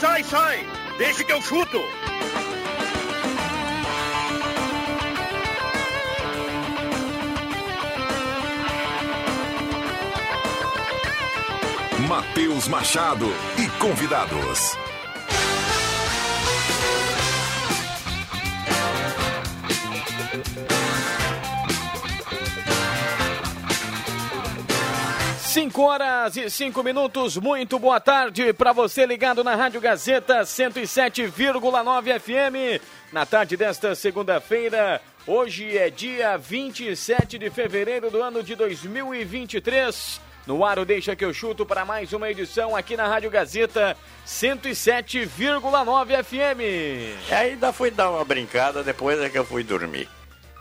sai, sai! Deixe que eu chuto! Matheus Machado e convidados. Cinco horas e cinco minutos, muito boa tarde para você ligado na Rádio Gazeta 107,9 FM. Na tarde desta segunda-feira, hoje é dia 27 de fevereiro do ano de 2023. No ar, o Deixa que eu chuto para mais uma edição aqui na Rádio Gazeta 107,9 FM. E ainda fui dar uma brincada, depois é que eu fui dormir.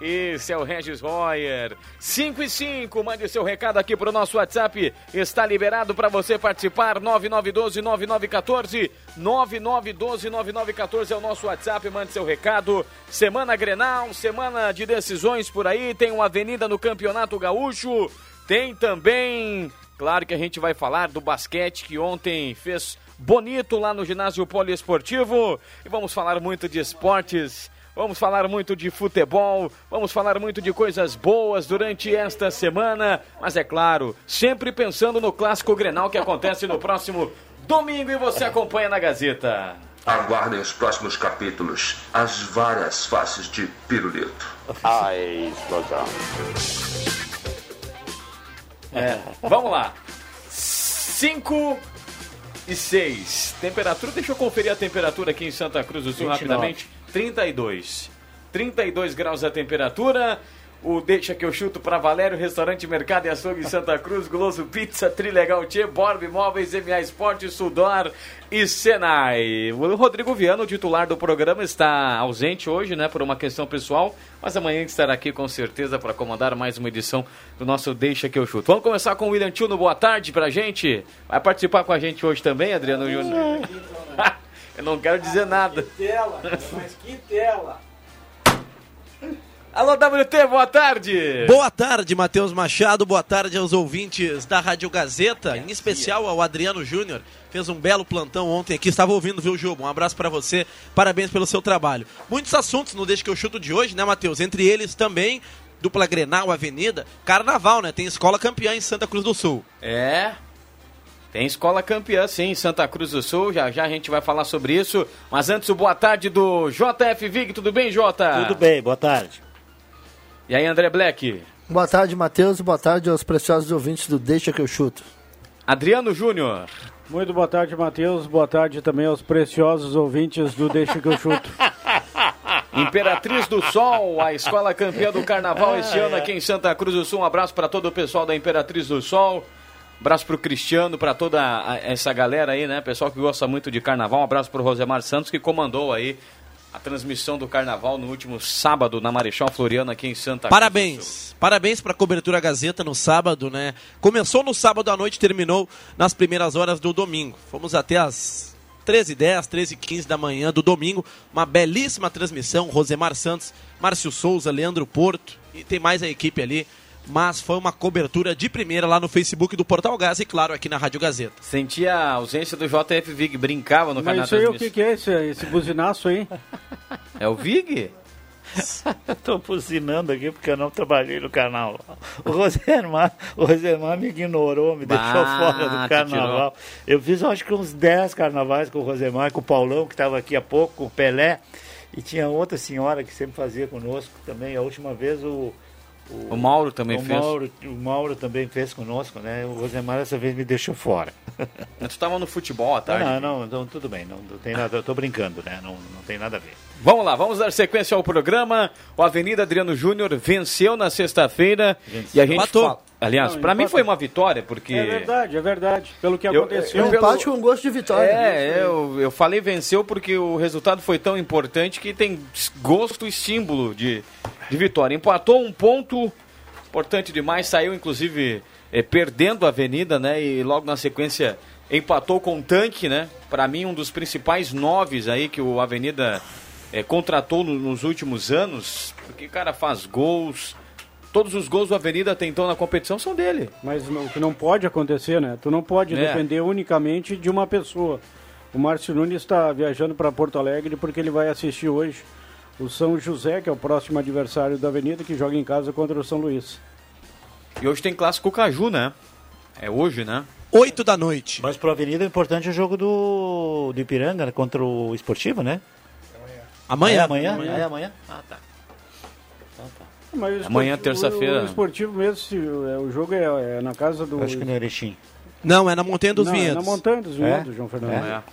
Esse é o Regis Royer. 5 e 5, mande seu recado aqui pro nosso WhatsApp. Está liberado para você participar. 9912-9914. 9912-9914 é o nosso WhatsApp. Mande seu recado. Semana Grenal, semana de decisões por aí. Tem uma avenida no Campeonato Gaúcho. Tem também, claro que a gente vai falar do basquete que ontem fez bonito lá no ginásio poliesportivo. E vamos falar muito de esportes. Vamos falar muito de futebol, vamos falar muito de coisas boas durante esta semana, mas é claro, sempre pensando no clássico Grenal que acontece no próximo domingo e você acompanha na Gazeta. Aguardem os próximos capítulos, as várias faces de pirulito. Ai, explosão. É, vamos lá. 5 e 6. Temperatura, deixa eu conferir a temperatura aqui em Santa Cruz do Sul 29. rapidamente. 32. 32 graus a temperatura. O Deixa que eu chuto para Valério, Restaurante Mercado e Açougue Santa Cruz, Goloso Pizza, Trilegal Tchê, Borb Imóveis, MA Esporte, Sudor e Senai. O Rodrigo Viano, titular do programa, está ausente hoje, né, por uma questão pessoal, mas amanhã estará aqui com certeza para comandar mais uma edição do nosso Deixa que eu chuto. Vamos começar com o William Tio no Boa Tarde pra gente. Vai participar com a gente hoje também, Adriano Júnior? eu não quero dizer nada. Tela, mas que tela! Alô, WT, boa tarde! Boa tarde, Matheus Machado. Boa tarde aos ouvintes da Rádio Gazeta, em especial ao Adriano Júnior. Fez um belo plantão ontem aqui. Estava ouvindo, viu, Juba? Um abraço para você. Parabéns pelo seu trabalho. Muitos assuntos no Deixa que eu chuto de hoje, né, Matheus? Entre eles também dupla Grenal, Avenida, Carnaval, né? Tem escola campeã em Santa Cruz do Sul. É. Tem escola campeã, sim, em Santa Cruz do Sul. Já já a gente vai falar sobre isso. Mas antes, o boa tarde do JF Vig. Tudo bem, Jota? Tudo bem, boa tarde. E aí, André Black? Boa tarde, Matheus. Boa tarde aos preciosos ouvintes do Deixa que eu chuto. Adriano Júnior. Muito boa tarde, Matheus. Boa tarde também aos preciosos ouvintes do Deixa que eu chuto. Imperatriz do Sol, a escola campeã do carnaval este ano aqui em Santa Cruz do Sul. Um abraço para todo o pessoal da Imperatriz do Sol. Abraço pro Cristiano, para toda essa galera aí, né? Pessoal que gosta muito de carnaval. Um abraço pro Rosemar Santos, que comandou aí a transmissão do carnaval no último sábado na Marechal Floriano aqui em Santa. Parabéns. Parabéns para a cobertura Gazeta no sábado, né? Começou no sábado à noite, terminou nas primeiras horas do domingo. Fomos até as 13h10, 13h15 da manhã do domingo. Uma belíssima transmissão. Rosemar Santos, Márcio Souza, Leandro Porto e tem mais a equipe ali. Mas foi uma cobertura de primeira lá no Facebook do Portal Gás e, claro, aqui na Rádio Gazeta. Senti a ausência do JF Vig, brincava no canal Mas isso aí o que, que é esse, esse buzinaço aí? É o Vig? Tô buzinando aqui porque eu não trabalhei no carnaval. O Rosemar, o Rosemar me ignorou, me Bah, deixou fora do carnaval. Eu fiz acho que uns 10 carnavais com o Rosemar, com o Paulão, que estava aqui há pouco, com o Pelé. E tinha outra senhora que sempre fazia conosco também. A última vez o. O Mauro também o fez. Mauro, o Mauro também fez conosco, né? O Rosemar essa vez me deixou fora. Mas tu tava no futebol à tarde. Não, não, não, tudo bem, não, não tem nada, eu tô brincando, né? Não, não tem nada a ver. Vamos lá, vamos dar sequência ao programa. O Avenida Adriano Júnior venceu na sexta-feira e a gente Empatou. fala... Aliás, pra mim foi uma vitória, porque... É verdade, é verdade. Pelo que Eu- aconteceu. Um pelo- empate com gosto de vitória. É, eu, eu falei venceu porque o resultado foi tão importante que tem gosto e símbolo de, de vitória. Empatou um ponto importante demais, saiu inclusive eh, perdendo a avenida, né? E logo na sequência empatou com o tanque, né? Pra mim, um dos principais noves aí que o Avenida eh, contratou no- nos últimos anos, porque o cara faz gols. Todos os gols do Avenida até então na competição são dele. Mas não, o que não pode acontecer, né? Tu não pode É. depender unicamente de uma pessoa. O Márcio Nunes está viajando para Porto Alegre porque ele vai assistir hoje o São José, que é o próximo adversário da Avenida, que joga em casa contra o São Luís. E hoje tem clássico Caju, né? É hoje, né? 8 da noite. Mas para a Avenida é importante o jogo do, do Ipiranga né, contra o Esportivo, né? Amanhã. É amanhã? É amanhã? Ah, tá. Mas o Amanhã, terça-feira. O, o esportivo mesmo, se, é, o jogo é, é na casa do. Acho que no Erechim. Não, é na Montanha dos Não, é Vinhedos. na Montanha dos Vinhedos, É? João Fernando. É.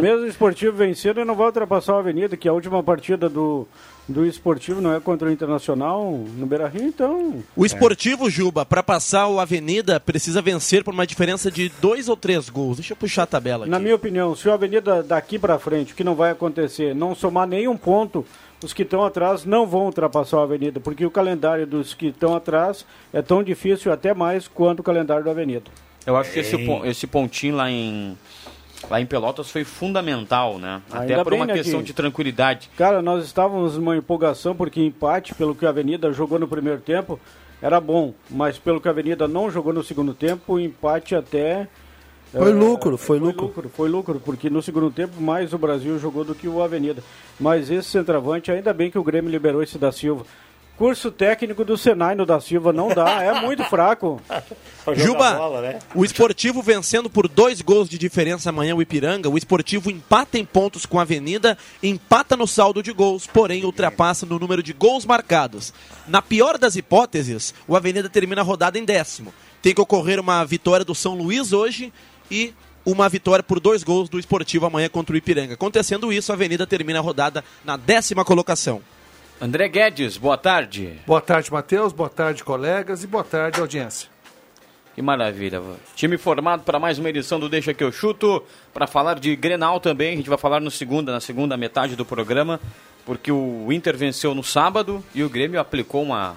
Mesmo o esportivo vencendo, ele não vai ultrapassar a Avenida, que a última partida do, do esportivo não é contra o Internacional no Beira Rio, então. O esportivo, Juba, para passar o Avenida, precisa vencer por uma diferença de dois ou três gols. Deixa eu puxar a tabela aqui. Na minha opinião, se o Avenida daqui pra frente, o que não vai acontecer, não somar nenhum ponto, os que estão atrás não vão ultrapassar a Avenida, porque o calendário dos que estão atrás é tão difícil, até mais, quanto o calendário da Avenida. Eu acho que esse, esse pontinho lá em, lá em Pelotas foi fundamental, né? Ainda Até por uma né, questão que- de tranquilidade. Cara, nós estávamos numa empolgação, porque empate, pelo que a Avenida jogou no primeiro tempo, era bom, mas pelo que a Avenida não jogou no segundo tempo, o empate até. Foi eh, lucro, foi lucro. Foi lucro, porque no segundo tempo mais o Brasil jogou do que o Avenida. Mas esse centroavante, ainda bem que o Grêmio liberou esse da Silva. Curso técnico do Senai no da Silva não dá, é muito fraco. Juba, bola, né? o esportivo vencendo por dois gols de diferença amanhã o Ipiranga. O esportivo empata em pontos com a Avenida, empata no saldo de gols, porém ultrapassa no número de gols marcados. Na pior das hipóteses, o Avenida termina a rodada em décimo. Tem que ocorrer uma vitória do São Luís hoje e uma vitória por dois gols do esportivo amanhã contra o Ipiranga. Acontecendo isso, a Avenida termina a rodada na décima colocação. André Guedes, boa tarde. Boa tarde, Matheus. Boa tarde, colegas. E boa tarde, audiência. Que maravilha. Time formado para mais uma edição do Deixa que eu chuto. Para falar de Grenal também, a gente vai falar no segunda, na segunda metade do programa, porque o Inter venceu no sábado e o Grêmio aplicou uma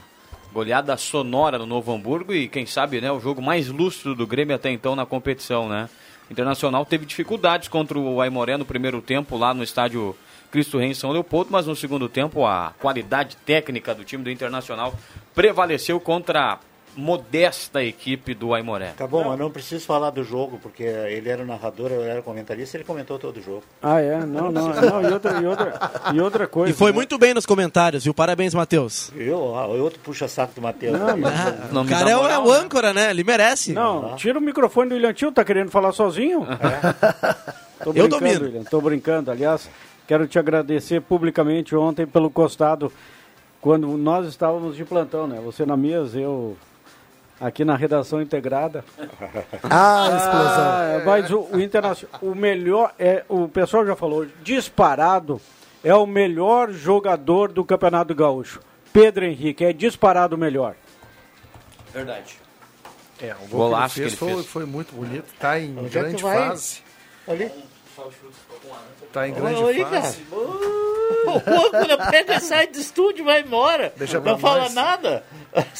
goleada sonora no Novo Hamburgo e quem sabe, né, o jogo mais lúcido do Grêmio até então na competição, né? O Internacional teve dificuldades contra o Aimoré no primeiro tempo lá no estádio Cristo Rei em São Leopoldo, mas no segundo tempo a qualidade técnica do time do Internacional prevaleceu contra a modesta equipe do Aimoré. Tá bom, mas não preciso falar do jogo, porque ele era o narrador, eu era o comentarista, ele comentou todo o jogo. Ah, é? Não, não, não. E outra, e outra, e outra coisa. E foi né? muito bem nos comentários, viu? Parabéns, Matheus. Eu, ah, outro puxa-saco do Matheus. Não, mas- Não O cara é o, moral, é o né? âncora, né? Ele merece. Não, tira o microfone do William Tio, tá querendo falar sozinho? Tô Eu brincando, domino. William, tô brincando. Aliás, quero te agradecer publicamente ontem pelo costado, quando nós estávamos de plantão, né? Você na mesa, eu aqui na redação integrada. Ah, explosão. Ah, mas o, o internacional, o melhor é, o pessoal já falou, disparado é o melhor jogador do Campeonato Gaúcho. Pedro Henrique é disparado o melhor. Verdade. É, o gol Golaço que ele que fez, ele foi, fez. foi muito bonito. Tá em Onde é que grande vai? fase. Ali. Tá em grande Oi, cara. fase. O âncora pega, sai do estúdio, vai embora. Deixa não fala nós. nada.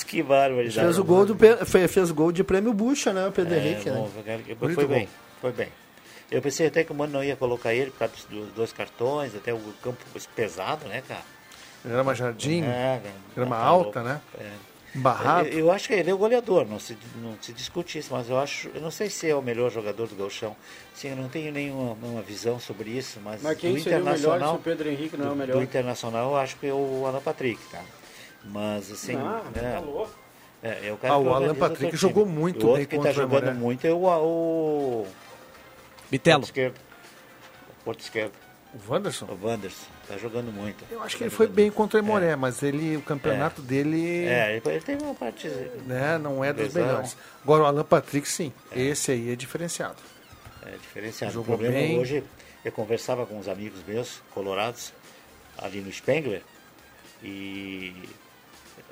que barbaridade. Fez o gol, do, fez o gol de prêmio Bucha, né, o Pedro É, Henrique, né? bom, foi Bonito bem, foi bem. Eu pensei até que o Mano não ia colocar ele por causa dos dois cartões, até o campo pesado, né, cara? Grama Jardim, É, grama tá alta, louco. né? É. Barrado. Eu, eu acho que ele é o goleador, não se, não se discute isso, mas eu acho, eu não sei se é o melhor jogador do Gauchão. Sim, eu não tenho nenhuma uma visão sobre isso, mas, Mas quem do seria o melhor se Internacional, o Pedro Henrique não é o do, melhor? do Internacional, eu acho que é o Alan Patrick, tá? Mas assim, Ah, né, tá louco. é, é o cara Ah, que o Alan Patrick jogou muito o outro bem que contra tá o jogando muito é o, o Bitelo. ponto esquerdo. O ponto esquerdo, O Wanderson? o Wanderson, tá jogando muito. Eu acho que Tá ele foi bem muito. contra o Emoré, mas ele, o campeonato dele É, ele, teve uma parte. né, não é dos melhores. Agora o Alan Patrick, sim. Esse aí é diferenciado. É diferenciado. Jogou o problema bem. hoje, eu conversava com uns amigos meus, colorados, ali no Spengler, e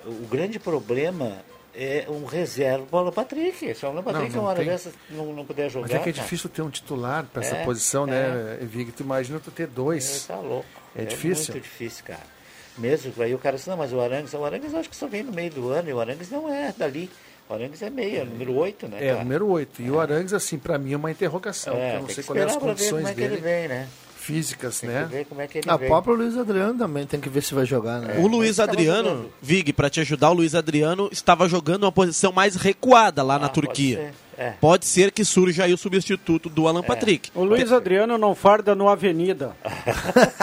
o grande problema é um reserva para o Patrick. Se o Alan Patrick não uma hora tem. dessas não, não puder jogar. Mas é que é difícil ter um titular para essa É, posição, né, Vig? Tu imagina tu ter é, dois. Tá louco. É difícil. muito difícil, cara. Mesmo, aí o cara disse, não, mas o Arangues, o Arangues eu acho que só vem no meio do ano, e o Arangues não é dali. O Arangues é meia, número 8, né, É, cara? número 8. E o Arangues, assim, para mim é uma interrogação. É, eu não sei quais são as pra ver como condições é que ele vem, né? Físicas, Tem né? que ver como é que ele A vem. própria Luiz Adriano também tem que ver se vai jogar, né? O Luiz Adriano. Vig, para te ajudar, o Luiz Adriano estava jogando uma posição mais recuada lá na Ah, pode Turquia. ser. É. Pode ser que surja aí o substituto do Alan Patrick. O Luiz Adriano não farda no Avenida.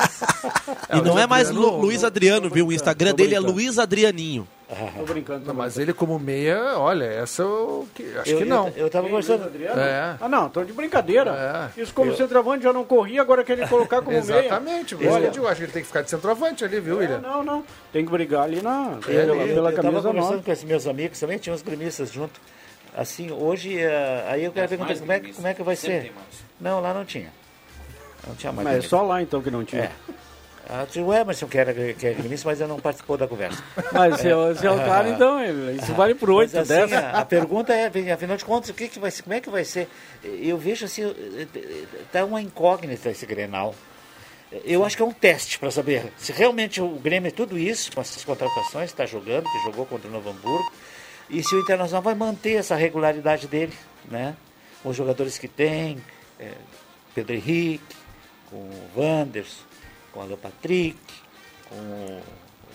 E não é mais Adriano- Lu- Luiz Adriano, viu? O Instagram dele é. Luiz Adrianinho. Tô brincando. Não, mas ele como meia, olha, essa eu que- acho Eu, que não. Eu, eu tava conversando. É. Ah, não, tô de brincadeira. É. Isso como centroavante já não corria, agora quer ele colocar como meia. Exatamente. Olha, Eu acho que ele tem que ficar de centroavante ali, viu, É, William? não, não. Tem que brigar ali na, Eu, pela, eu, pela eu tava camisa conversando nova. com esses meus amigos também, tinha uns gremistas junto. Assim, hoje, eh, aí eu quero perguntar como é, que- como é que vai ser. Não, lá não tinha. Não tinha mais. Mas é só lá então que não tinha. É. Ah, tinha o Emerson que era, que era gremista, mas eu não participou da conversa. Mas se é, se é o cara, então, ele- isso vale por Mas, 8, assim, 10. a, a pergunta é, afinal de contas, o que, que vai ser, como é que vai ser? Eu vejo assim, eh, eh, tá uma incógnita esse Grenal. Eu acho que é um teste para saber se realmente o Grêmio é tudo isso, com essas contratações, está jogando, que jogou contra o Novo Hamburgo, e se o Internacional vai manter essa regularidade dele, né? Com os jogadores que tem, eh, Pedro Henrique, com o Wanderson, com o Alan Patrick, com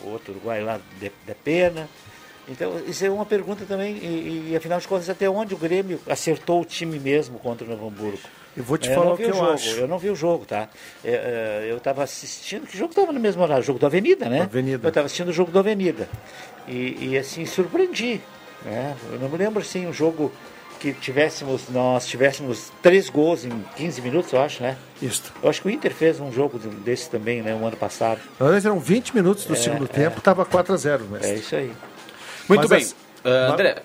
o outro uruguaio lá, de, de Pena. Então, isso é uma pergunta também, e, e, afinal de contas, até onde o Grêmio acertou o time mesmo contra o Novo Hamburgo? Eu vou te falar o que eu jogo, acho. Eu não vi o jogo, tá? É, é, eu estava assistindo, que jogo estava no mesmo horário? O jogo do Avenida, né? Avenida. Eu estava assistindo o jogo do Avenida. E, e, assim, surpreendi. Né? Eu não me lembro, assim, um jogo que tivéssemos, nós tivéssemos três gols em 15 minutos, eu acho, né? Isso. Eu acho que o Inter fez um jogo de- desse também, né? Um ano passado. Na verdade, eram 20 minutos do segundo tempo, estava 4x0, mestre. É isso aí. Muito Mas bem. as- Ah, André,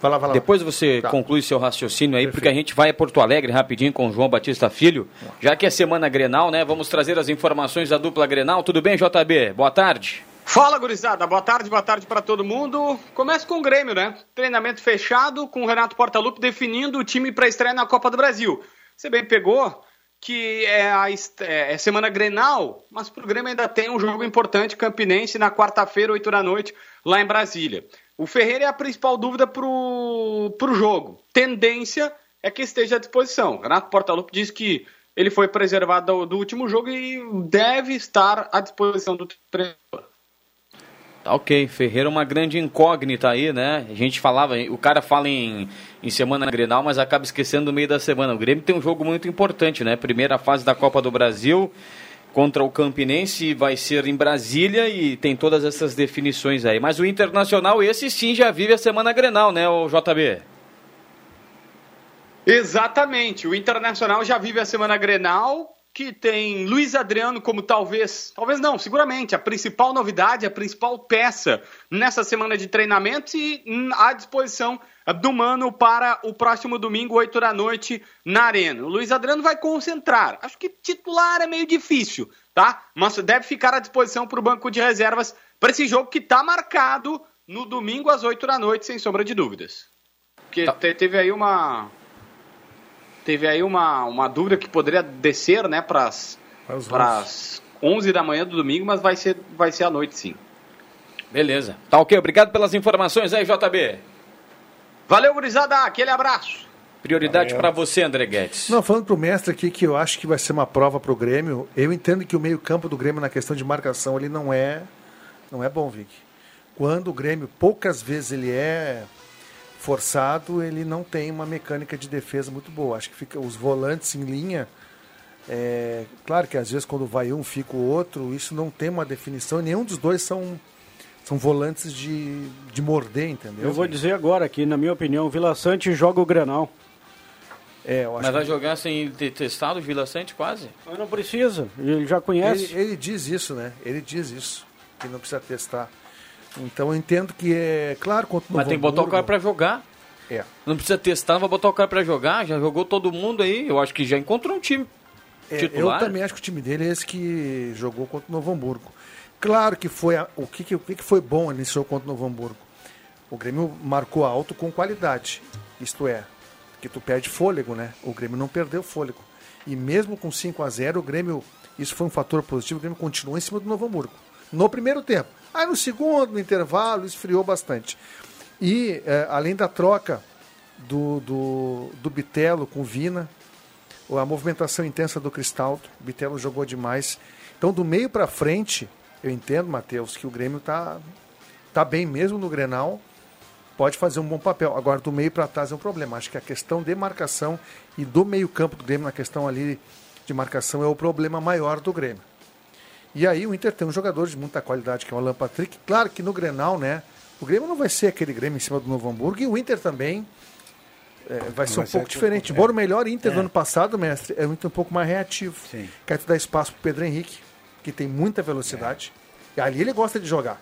Vai lá, vai lá. depois você Tá. conclui seu raciocínio aí, porque a gente vai a Porto Alegre rapidinho com o João Batista Filho. Já que é semana Grenal, né? Vamos trazer as informações da dupla Grenal. Tudo bem, JB? Boa tarde. Fala, gurizada. Boa tarde, boa tarde para todo mundo. Começa com o Grêmio, né? Treinamento fechado, com o Renato Portaluppi definindo o time para estreia na Copa do Brasil. Você bem pegou que é a é é semana Grenal, mas pro Grêmio ainda tem um jogo importante, Campinense, na quarta-feira, 8 da noite, lá em Brasília. O Ferreira é a principal dúvida pro, pro jogo. Tendência é que esteja à disposição. Renato Portaluppi diz que ele foi preservado do, do último jogo e deve estar à disposição do treinador. Ok, Ferreira é uma grande incógnita aí, né? A gente falava, o cara fala em, em semana Grenal, mas acaba esquecendo no meio da semana. O Grêmio tem um jogo muito importante, né? Primeira fase da Copa do Brasil contra o Campinense vai ser em Brasília e tem todas essas definições aí. Mas o Internacional, esse sim já vive a semana Grenal, né, o JB? Exatamente. O Internacional já vive a semana Grenal, que tem Luiz Adriano como talvez, talvez não, seguramente, a principal novidade, a principal peça nessa semana de treinamentos e à disposição do Mano para o próximo domingo, 8 da noite, na Arena. O Luiz Adriano vai concentrar. Acho que titular é meio difícil, tá? Mas deve ficar à disposição para o banco de reservas para esse jogo que está marcado no domingo às 8 da noite, sem sombra de dúvidas. Porque te- teve aí uma teve aí uma, uma dúvida que poderia descer, né, para as 11 da manhã do domingo, mas vai ser, vai ser à noite sim. Beleza. Tá ok, obrigado pelas informações aí, JB. Valeu, gurizada, aquele abraço. Prioridade para você, André Guedes. Não, falando pro mestre aqui que eu acho que vai ser uma prova pro Grêmio, eu entendo que o meio-campo do Grêmio na questão de marcação ele não é não é bom, Vic. Quando o Grêmio poucas vezes ele é forçado, ele não tem uma mecânica de defesa muito boa. Acho que fica os volantes em linha é, claro que às vezes quando vai um fica o outro, isso não tem uma definição, nenhum dos dois são são volantes de, de morder, entendeu? Eu vou dizer agora que, na minha opinião, o Vila Sante joga o Granal. É, eu acho Mas vai que- jogar sem ter testado o Vila Sante quase? Mas não precisa, ele já conhece. Ele, ele diz isso, né? Ele diz isso, que não precisa testar. Então eu entendo que é claro contra o Mas tem que botar o cara pra jogar. É. Não precisa testar, não vai botar o cara pra jogar. Já jogou todo mundo aí. Eu acho que já encontrou um time É, eu titular. também acho que o time dele é esse que jogou contra o Novo Hamburgo. Claro que foi a- o que, que- o que, que foi bom nesse jogo contra o Novo Hamburgo. O Grêmio marcou alto com qualidade. Isto é, que tu perde fôlego, né? O Grêmio não perdeu fôlego. E mesmo com 5 a 0 o Grêmio, isso foi um fator positivo, o Grêmio continuou em cima do Novo Hamburgo. No primeiro tempo. Aí no segundo, no intervalo, esfriou bastante. E eh, além da troca do, do, do Bitelo com Vina, a movimentação intensa do Cristaldo, o Bitelo jogou demais. Então, do meio para frente, eu entendo, Matheus, que o Grêmio tá, tá bem mesmo no Grenal. pode fazer um bom papel. Agora, do meio para trás é um problema. Acho que a questão de marcação e do meio-campo do Grêmio, na questão ali de marcação, é o problema maior do Grêmio. E aí o Inter tem um jogador de muita qualidade, que é o Alan Patrick. Claro que no Grenal, né? O Grêmio não vai ser aquele Grêmio em cima do Novo Hamburgo e o Inter também é, vai ser Vai um ser pouco diferente. Embora é. o melhor Inter do É. ano passado, mestre, é um Inter um pouco mais reativo. Sim. Quer te dar espaço pro Pedro Henrique, que tem muita velocidade. E ali ele gosta de jogar.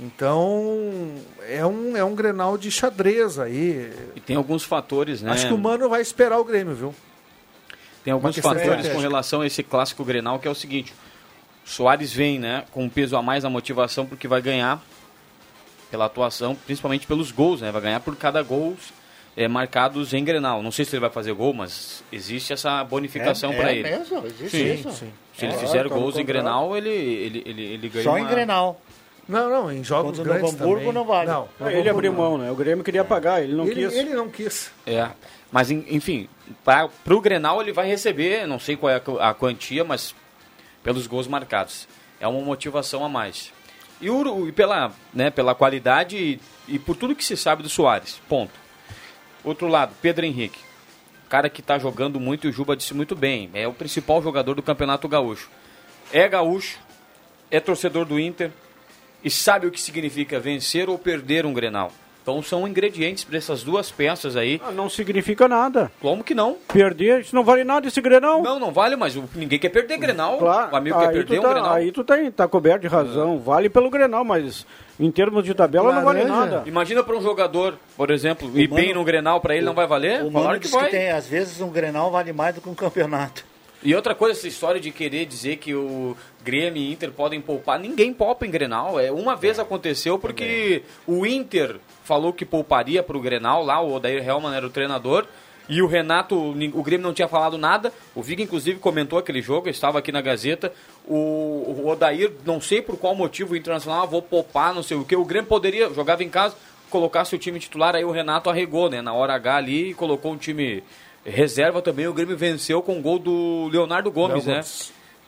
Então, é um, é um Grenal de xadrez aí. E tem alguns fatores, né? Acho que o Mano vai esperar o Grêmio, viu? Tem alguns fatores com relação a esse clássico Grenal, que é o seguinte: Soares vem, né, com um peso a mais na motivação, porque vai ganhar pela atuação, principalmente pelos gols, né? Vai ganhar por cada gol é, marcados em Grenal. Não sei se ele vai fazer gol, mas existe essa bonificação É- para é ele. mesmo, existe sim, isso. sim. É, Se ele tá fizer no gols em. Grenal, ele, ele, ele, ele ganha Só uma... em Grenal. Não, não, em jogos Contra grandes Novo Hamburgo também. não vale. Não, Ah, ele abriu mão, né? O Grêmio queria pagar, ele não ele, quis. ele não quis. É, mas en- enfim, para o Grenal ele vai receber, não sei qual é a a quantia, mas pelos gols marcados. É uma motivação a mais. E, o, e pela, né, pela qualidade e, e por tudo que se sabe do Soares. Ponto. Outro lado, Pedro Henrique. Cara que está jogando muito e o Juba disse muito bem. É o principal jogador do Campeonato Gaúcho. É gaúcho, é torcedor do Inter e sabe o que significa vencer ou perder um Grenal. Então são ingredientes para essas duas peças aí. Ah, não significa nada. Como que não? Perder, isso não vale nada esse Grenal. Não, não vale, mas o- ninguém quer perder Grenal. Claro, o amigo quer aí perder tu um tá, Grenal. Aí tu tá, tá coberto de razão. Vale pelo Grenal, mas em termos de tabela não vale Laranja. nada. Imagina para um jogador, por exemplo, ir bem no Grenal para ele não vai valer? O Falaram Mano que diz que, tem, às vezes, um Grenal vale mais do que um campeonato. E outra coisa, essa história de querer dizer que o Grêmio e Inter podem poupar, ninguém poupa em Grenal. É, uma vez aconteceu porque o Inter falou que pouparia para o Grenal, lá o Odair Helman era o treinador, e o Renato, o Grêmio não tinha falado nada. O Vig, inclusive, comentou aquele jogo, eu estava aqui na Gazeta. O, o Odair, não sei por qual motivo, o Internacional, ah, vou poupar, não sei o que. O Grêmio poderia, jogava em casa, colocasse o time titular, aí o Renato arregou, né, na hora H ali, e colocou um time reserva também. O Grêmio venceu com o gol do Leonardo Gomes, Léo né?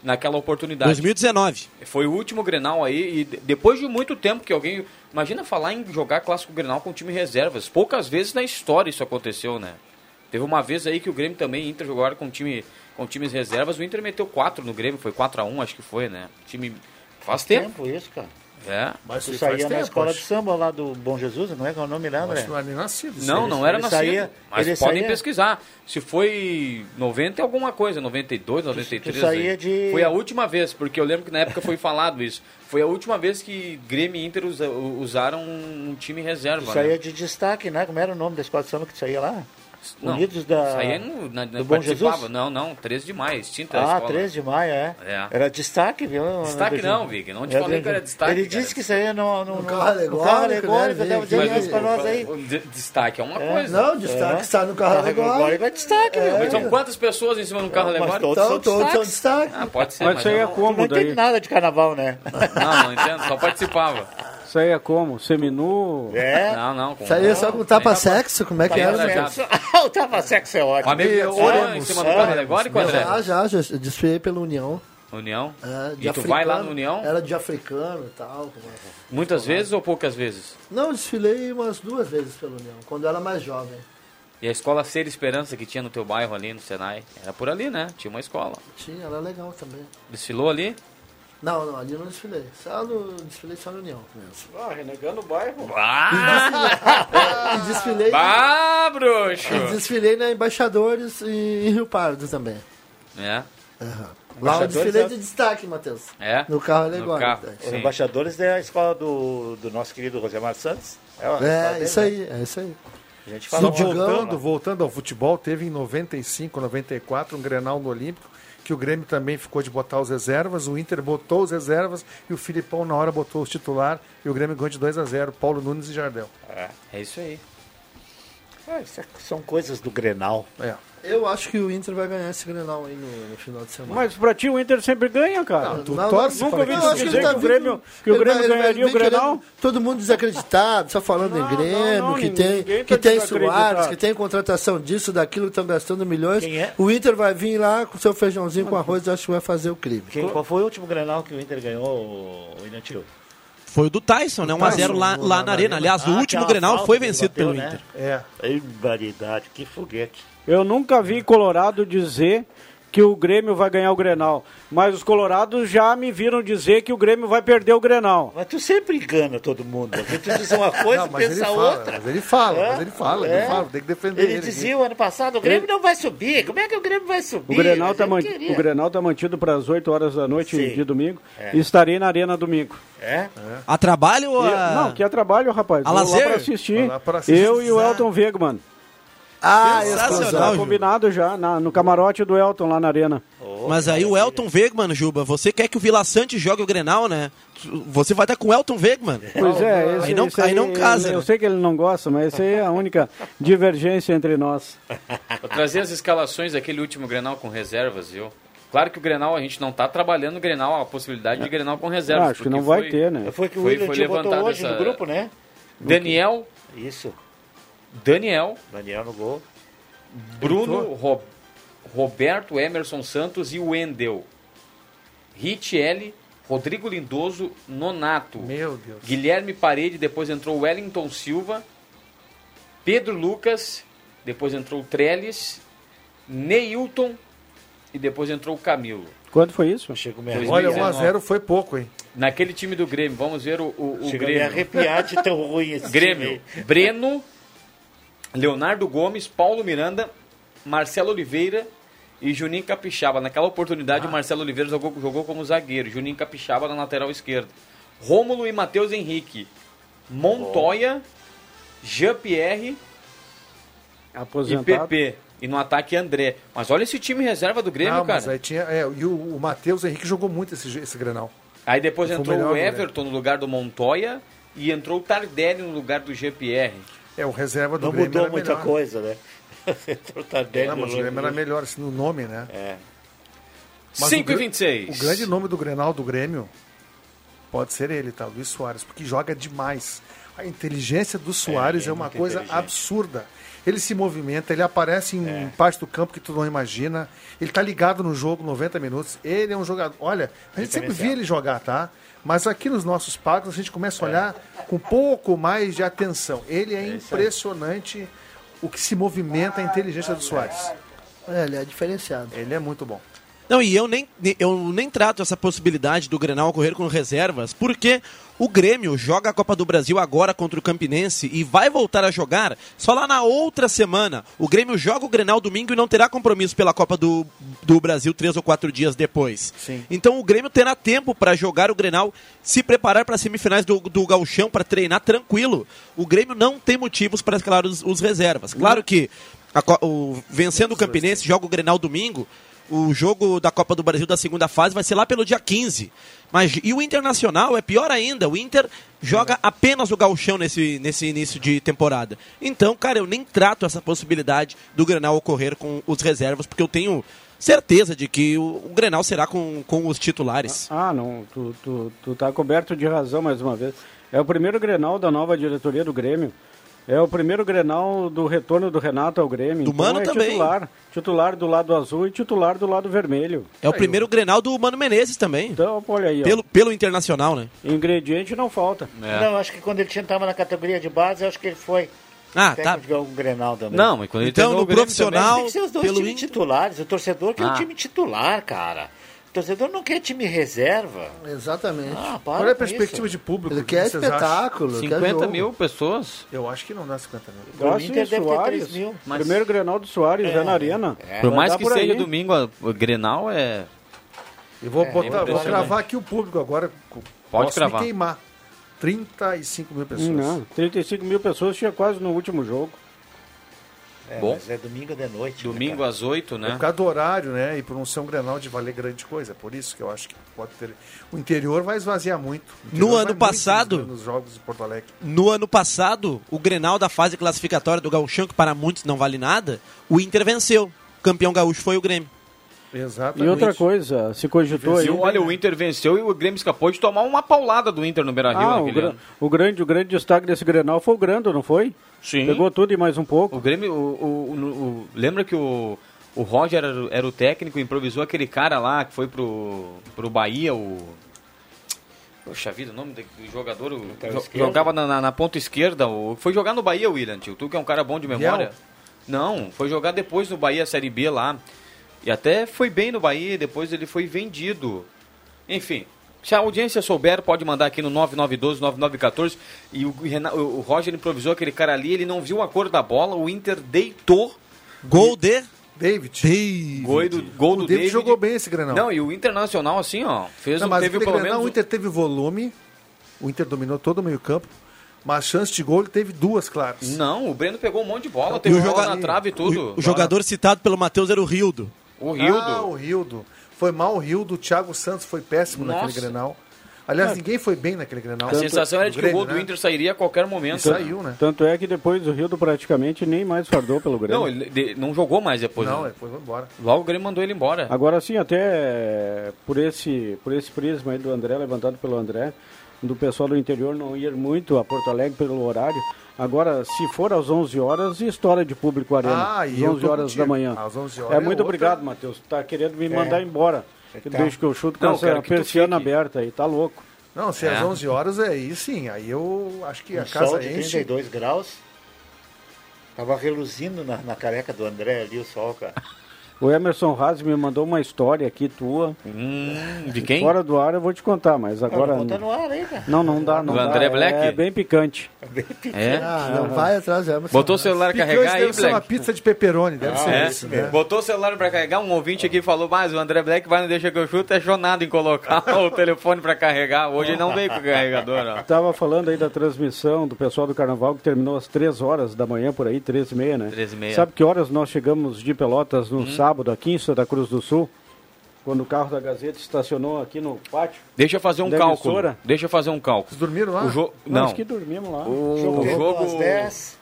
Naquela oportunidade. 2019. Foi o último Grenal aí, e de- depois de muito tempo que alguém. Imagina falar em jogar clássico Grenal com time reservas. Poucas vezes na história isso aconteceu, né? Teve uma vez aí que o Grêmio também, Inter jogaram com time com times reservas, o Inter meteu 4 no Grêmio, foi 4 a 1 acho que foi, né? Time faz tempo. isso, cara. É. Mas Tu saía faz na tempo, escola acho. de samba lá do Bom Jesus, não é que é o nome lá, André? Que não era nem nascido. Não, não era ele nascido. saía- mas ele podem saía- pesquisar. Se foi 90 e alguma coisa, 92, 93. tu saía aí. de- Foi a última vez, porque eu lembro que na época foi falado isso. Foi a última vez que Grêmio e Inter usa- usaram um time reserva. Tu saía né? de destaque, né? Como era o nome da escola de samba que tu saía lá? Não, Unidos da... Saía no, na, do Bom participava. Jesus? Não, não, 13 de maio, extinta a Ah, escola. 13 de maio, é. É. Era destaque, viu? Destaque não, Vig, não te falei que era destaque, Ele cara. disse que saía no, no, no, carro alegórico, carro alegórico, né, Vig? isso pra nós aí. Destaque é uma É. coisa. Não, destaque está no carro alegórico. é destaque. Mas são quantas pessoas em cima de um carro alegórico? todos Então, são todos são destaques. destaque. Ah, pode ser, Mas isso aí é não, como não entende nada de carnaval, né? não, não entendo, só participava. Isso aí é como? Seminu? É. Não, não. Com... Isso aí é só com tapa-sexo, como é que era? bom, meu? né? o tava sexo é O ótimo. amigo E foi em cima do carro alegórico, André? Já, já, já desfiei pela União. União? É, de E tu vai lá no União? Era de africano e tal. Muitas vezes ou poucas vezes? Não, desfilei umas duas vezes pela União, quando eu era mais jovem. E a escola Ser Esperança que tinha no teu bairro ali, no Senai, era por ali, né? Tinha uma escola. Tinha, era legal também. Desfilou ali? Não, não, ali eu não desfilei. Só no, desfilei só na União mesmo. Ah, renegando o bairro. Ah! E desfilei, Bah, bruxo! e desfilei na Embaixadores e em Rio Pardo também. É, Lá eu Embaixadores desfilei é- de destaque, Matheus. é. No carro No alegórico. daí. Os sim. embaixadores é a escola do, do nosso querido Rosemar Santos. É, É, dele, isso né? aí, é isso aí. A gente Só fala voltando, voltando ao futebol, teve em 95, 94 um Grenal no Olímpico, que o Grêmio também ficou de botar os reservas, o Inter botou os reservas e o Filipão na hora botou os titular e o Grêmio ganhou de 2 a 0 Paulo Nunes e Jardel. É isso aí. Ah, isso é- são coisas do Grenal. É. Eu acho que o Inter vai ganhar esse Grenal aí no, no final de semana. Mas pra ti o Inter sempre ganha, cara. Tu Não, torce nunca que que dizer ele tá que o Grêmio- que o Grêmio vai- vai ganharia o vir querendo Grenal. Todo mundo desacreditado, só falando Não, em Grêmio, não, não, que tem, ninguém que tá tem. Soares, que tem contratação disso, daquilo, que estão gastando milhões. Quem é? O Inter vai vir lá com seu feijãozinho com arroz, eu acho que vai fazer o crime. Quem, qual foi o último Grenal que o Inter ganhou, o Inantil? Foi o do Tyson, né? 1x0 lá, lá na Arena. Aliás, o Ah, último aquela Grenal foi que vencido bateu, pelo né? Inter. É. Ei, variedade, que foguete. Eu nunca vi Colorado dizer que o Grêmio vai ganhar o Grenal. Mas os colorados já me viram dizer que o Grêmio vai perder o Grenal. Mas tu sempre engana todo mundo. A gente diz uma coisa Não, e ele pensa fala, outra. mas ele fala, É? mas ele fala, É. ele fala, tem que defender Ele ele. dizia o ano passado, o Grêmio não vai subir. Como é que o Grêmio vai subir? O Grenal tá, eu man... queria. o Grenal tá mantido para as 8 horas da noite Sim. de domingo. É. E estarei na Arena domingo. É? A trabalho ou a... Não, que é trabalho, rapaz. A Vou lazer? lá para assistir. Vai lá pra assistir. Eu e o Elton Wegman. Ah, Sensacional, Tá combinado já, na- no camarote do Elton lá na Arena. Mas aí o Elton Wegman, Juba, você quer que o Vila Sante jogue o Grenal, né? Você vai estar com o Elton Wegman. Pois é, esse, Aí não- esse aí não casa, Eu né? sei que ele não gosta, mas essa aí é a única divergência entre nós. Vou trazer as escalações daquele último Grenal com reservas, viu? Claro que o Grenal, a gente não tá trabalhando o Grenal, a possibilidade de Grenal com reservas. Ah, acho que não vai foi- ter, né? Foi que o Foi- William foi levantado hoje essa- no grupo, né? Daniel, Isso. Daniel, Daniel no gol. Bruno, Ro- Roberto, Emerson Santos e Wendel. Richelli, Rodrigo Lindoso, Nonato. Meu Deus. Guilherme Parede, depois entrou Wellington Silva, Pedro Lucas, depois entrou Trellis, Neilton e depois entrou o Camilo. Quando foi isso? Chegou me Olha, 2019. 1x0 foi pouco, hein? Naquele time do Grêmio, vamos ver o, o, o Chega a me Grêmio. arrepiar de tão ruim esse Grêmio, time. Breno, Leonardo Gomes, Paulo Miranda, Marcelo Oliveira e Juninho Capixaba. Naquela oportunidade, o Marcelo Oliveira jogou, jogou como zagueiro, Juninho Capixaba na lateral esquerda. Rômulo e Matheus Henrique. Montoya, Jean-Pierre e. PP. E no ataque, André. Mas olha esse time reserva do Grêmio, cara. tinha. É, e o, o Matheus Henrique jogou muito esse, esse Grenal. Aí depois o entrou melhor o Grêmio. Everton no lugar do Montoya e entrou o Tardelli no lugar do Jean-Pierre. É, o reserva do Não Grêmio mudou era muita melhor. coisa, né? O Tardelli Não, mas o Grêmio era melhor, assim, no nome, né? É. Mas 5 o e gra- 26. O grande nome do Grenal do Grêmio pode ser ele, tá? Luiz Soares, porque joga demais. A inteligência do Soares é, é uma coisa absurda. Ele se movimenta, ele aparece em É. parte do campo que tu não imagina. Ele tá ligado no jogo 90 minutos. Ele é um jogador. Olha, a gente sempre via ele jogar, tá? Mas aqui nos nossos pagos a gente começa a É. olhar com um pouco mais de atenção. Ele é impressionante o que se movimenta a inteligência do Soares. É, ele é diferenciado. Ele é muito bom. Não, e eu nem, eu nem trato essa possibilidade do Grenal ocorrer com reservas, porque o Grêmio joga a Copa do Brasil agora contra o Campinense e vai voltar a jogar só lá na outra semana. O Grêmio joga o Grenal domingo e não terá compromisso pela Copa do, do Brasil três ou quatro dias depois. Sim. Então o Grêmio terá tempo para jogar o Grenal, se preparar para as semifinais do, do Gauchão, para treinar tranquilo. O Grêmio não tem motivos para escalar os, os reservas. Claro que a o, vencendo o Campinense, joga o Grenal domingo. O jogo da Copa do Brasil da segunda fase vai ser lá pelo dia 15. Mas, e o Internacional é pior ainda. O Inter joga apenas o gauchão nesse, nesse início de temporada. Então, cara, eu nem trato essa possibilidade do Grenal ocorrer com os reservas, porque eu tenho certeza de que o, o Grenal será com, com os titulares. Ah, não, tu, tu, tu tá coberto de razão mais uma vez. É o primeiro Grenal da nova diretoria do Grêmio. É o primeiro Grenal do retorno do Renato ao Grêmio. Do então Mano é também. Titular, titular do lado azul e titular do lado vermelho. É o primeiro Grenal do Mano Menezes também. Então, olha aí, ó. Pelo, pelo Internacional, né? Ingrediente não falta. É. Não, acho que quando ele estava na categoria de base, eu acho que ele foi. Ah, tá. algum Grenal também. Não, mas quando ele Então, no o profissional- Tem que ser os dois pelo times Inter. titulares. O torcedor quer Ah. um time titular, cara. O torcedor não quer time reserva. Exatamente. Ah, para Qual é a perspectiva isso. de público? ele que quer acham? espetáculo, também. quer 50 jogo. mil pessoas. Eu acho que não dá 50 mil. Pro Nossa, Inter deve ter Soares, 3 mil. Mas- Primeiro Grenal do Soares é, na Arena. Por mais que por seja aí. domingo, o Grenal é. Eu vou, botar, vou gravar aqui o público agora. Pode Posso me queimar. 35 mil pessoas. Não, 35 mil pessoas tinha quase no último jogo. É, Bom. mas é domingo de noite. né, Domingo cara? às 8, É né? por causa do horário, né? E por não ser um Grenal de valer grande coisa. Por isso que eu acho que pode ter. O interior vai esvaziar muito. No ano passado- Nos, nos jogos de Porto Alegre. No ano passado, o Grenal da fase classificatória do Gauchão, que para muitos não vale nada, o Inter venceu. O campeão gaúcho foi o Grêmio. Exatamente. E outra coisa, se cogitou aí. E olha, o Inter venceu e o Grêmio escapou de tomar uma paulada do Inter no Beira Rio Ah, o, naquele gra- ano. o grande, o grande destaque desse Grenal foi o Grando, não foi? Sim. Pegou tudo e mais um pouco. O Grêmio, o, o- o- o- lembra que o, o Roger era, o- era o técnico, improvisou aquele cara lá que foi pro, pro Bahia, o. Poxa vida, o nome do do jogador o- jogava na, na- na ponta esquerda. o- foi jogar no Bahia, William, tio. Tu que é um cara bom de memória. Biel? Não, foi jogar depois no Bahia Série B lá. E até foi bem no Bahia, depois ele foi vendido. Enfim, se a audiência souber, pode mandar aqui no 9912-9914. E o, o o Roger improvisou aquele cara ali, ele não viu a cor da bola, o Inter deitou. Gol de David. David. Gol do, gol do O David David. jogou bem esse Grenal. Não, e o Internacional, assim, ó, fez Não, um, mas teve pelo Grenal, menos. o Inter teve volume, o Inter dominou todo o meio campo, mas chance de gol ele teve duas claras. Não, o Breno pegou um monte de bola, E teve o bola joga- na trave e tudo. O, o jogador citado pelo Matheus era o Rildo. O Rildo. Ah, o Rildo. Foi mal o Rildo, o Thiago Santos foi péssimo Nossa. naquele Grenal. Aliás, ninguém foi bem naquele Grenal. A sensação era de que o gol do né? Inter sairia a qualquer momento. Saiu, né? Tanto é que depois o Rildo praticamente nem mais fardou pelo Grêmio. Não, ele de- não jogou mais depois. Não, né? depois foi embora. Logo o Grêmio mandou ele embora. Agora sim, até por esse, por esse prisma aí do André, levantado pelo André, do pessoal do interior não ir muito a Porto Alegre pelo horário. Agora, se for às 11 horas, história de público arena. Ah, às e eu 11 tô horas contigo. da manhã. Às 11 horas é é muito outra- obrigado, Matheus. Tá querendo me É. mandar embora. Tá. Deixa que eu chuto com Não, essa persiana aberta aí, tá louco. Não, se É. às 11 horas é aí sim, aí eu acho que a Um casa sol de enche. 32 graus. Tava reluzindo na, na careca do André ali o sol, cara. O Emerson Haas me mandou uma história aqui tua. Hum, de quem? Fora do ar eu vou te contar, mas agora. Não, no ar aí, cara. Não, não dá, não Do dá. André Black? É bem picante. É? Ah, não vai atrás, é, mas Botou o celular Picante carregar aí, deve ser uma Black? pizza de pepperoni, deve ser É, isso, né? botou o celular pra carregar, um ouvinte aqui falou, mas o André Black vai no Deixa que eu chuto, é chonado em colocar o telefone pra carregar. Hoje ele não veio com o carregador, ó. Tava falando aí da transmissão do pessoal do Carnaval que terminou às 3 horas da manhã, por aí, 13 e meia, né? 13 e meia. Sabe que horas nós chegamos de Pelotas Hum. no sábado, aqui em Santa Cruz do Sul? Quando o carro da Gazeta estacionou aqui no pátio? Deixa eu fazer um cálculo. emissora? Deixa eu fazer um cálculo. Vocês dormiram lá? O jo... Não, acho que dormimos lá. o Jogo jogo... às 10,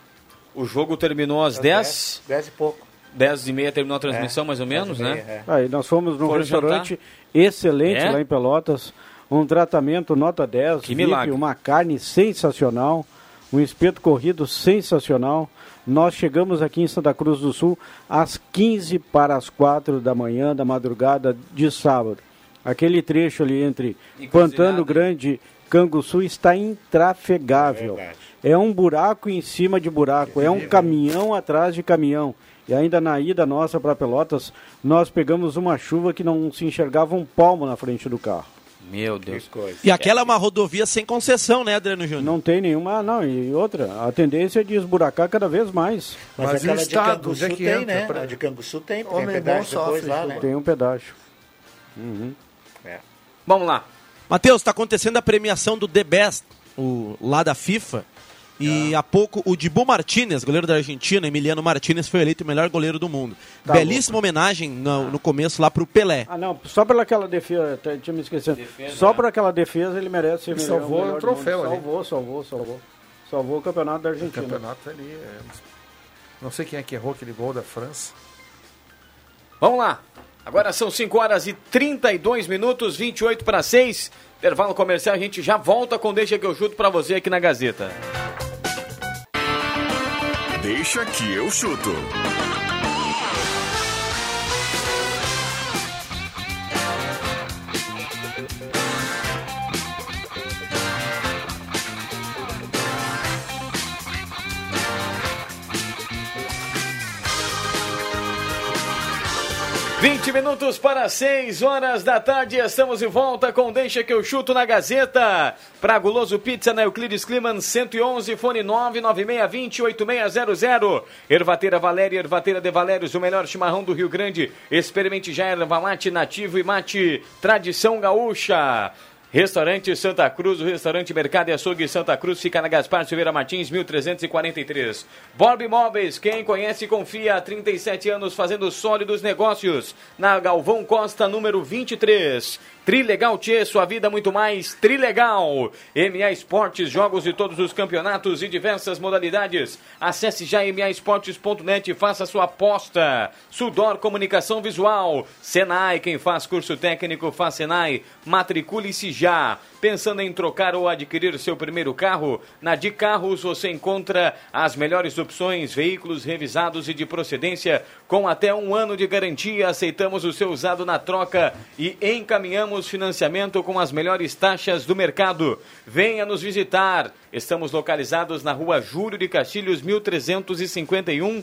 O jogo terminou às às 10, 10 e pouco. 10 e meia terminou a transmissão, É, mais ou 10 menos, meia, né? é. Aí nós fomos num Foram restaurante excelente É? lá em Pelotas, um tratamento nota 10, Que VIP, milagre. uma carne sensacional, um espeto corrido sensacional. Nós chegamos aqui em Santa Cruz do Sul às 15 para as 4 da manhã da madrugada de sábado. Aquele trecho ali entre Pantano. Grande e Canguçu está intrafegável. É. É um buraco em cima de buraco, é um caminhão atrás de caminhão. E ainda na ida nossa para Pelotas, nós pegamos uma chuva que não se enxergava um palmo na frente do carro. Meu Que Deus. coisa. E aquela é uma rodovia sem concessão, né, Adriano Júnior? Não tem nenhuma, não. E outra, a tendência é de esburacar cada vez mais. Mas, Mas o aquela de Canguçu onde é que tem, né? pra- A de Canguçu tem, tem Homem pedágio bom depois sofre, lá, né? Tem um pedágio. Uhum. É. Vamos lá. Matheus, está acontecendo a premiação do The Best, o, lá da FIFA. E há pouco o Dibu Martinez, goleiro da Argentina, Emiliano Martinez, foi eleito o melhor goleiro do mundo. Tá Belíssima homenagem no, no começo lá pro Pelé. Ah, não, só pela aquela defesa, até tinha me esquecido. Defesa, só né? por aquela defesa ele merece ser Ele melhor- salvou melhor o do troféu mundo. ali. Salvou, salvou, salvou. Salvou o campeonato da O Argentina. campeonato ali. é- Não sei quem é que errou aquele gol da França. Vamos lá. Agora são 5 horas e 32 minutos, 28 para 6. Intervalo comercial, a gente já volta com Deixa que eu chuto para você aqui na Gazeta. Deixa que eu chuto. Vinte minutos para 6 horas da tarde, estamos de volta com Deixa que eu chuto na Gazeta. Pra Guloso Pizza na Euclides Kliman 111, fone 996208600. Ervateira Valéria, Ervateira de Valérios, o melhor chimarrão do Rio Grande. Experimente já erva mate nativo e mate tradição gaúcha. Restaurante Santa Cruz, o restaurante Mercado e Açougue Santa Cruz fica na Gaspar Silveira Martins, 1343. Borb Imóveis, quem conhece confia há 37 anos fazendo sólidos negócios. Na Galvão Costa, número 23. Trilegal Tchê, sua vida muito mais Trilegal. MA Esportes, jogos de todos os campeonatos e diversas modalidades. Acesse já maesportes.net e faça sua aposta. Sudor Comunicação Visual. Senai, quem faz curso técnico faz Senai. Matricule-se já. Pensando em trocar ou adquirir seu primeiro carro? Na Di Carros você encontra as melhores opções, veículos revisados e de procedência com até um ano de garantia. Aceitamos o seu usado na troca e encaminhamos financiamento com as melhores taxas do mercado. Venha nos visitar. Estamos localizados na rua Júlio de Castilhos, 1351.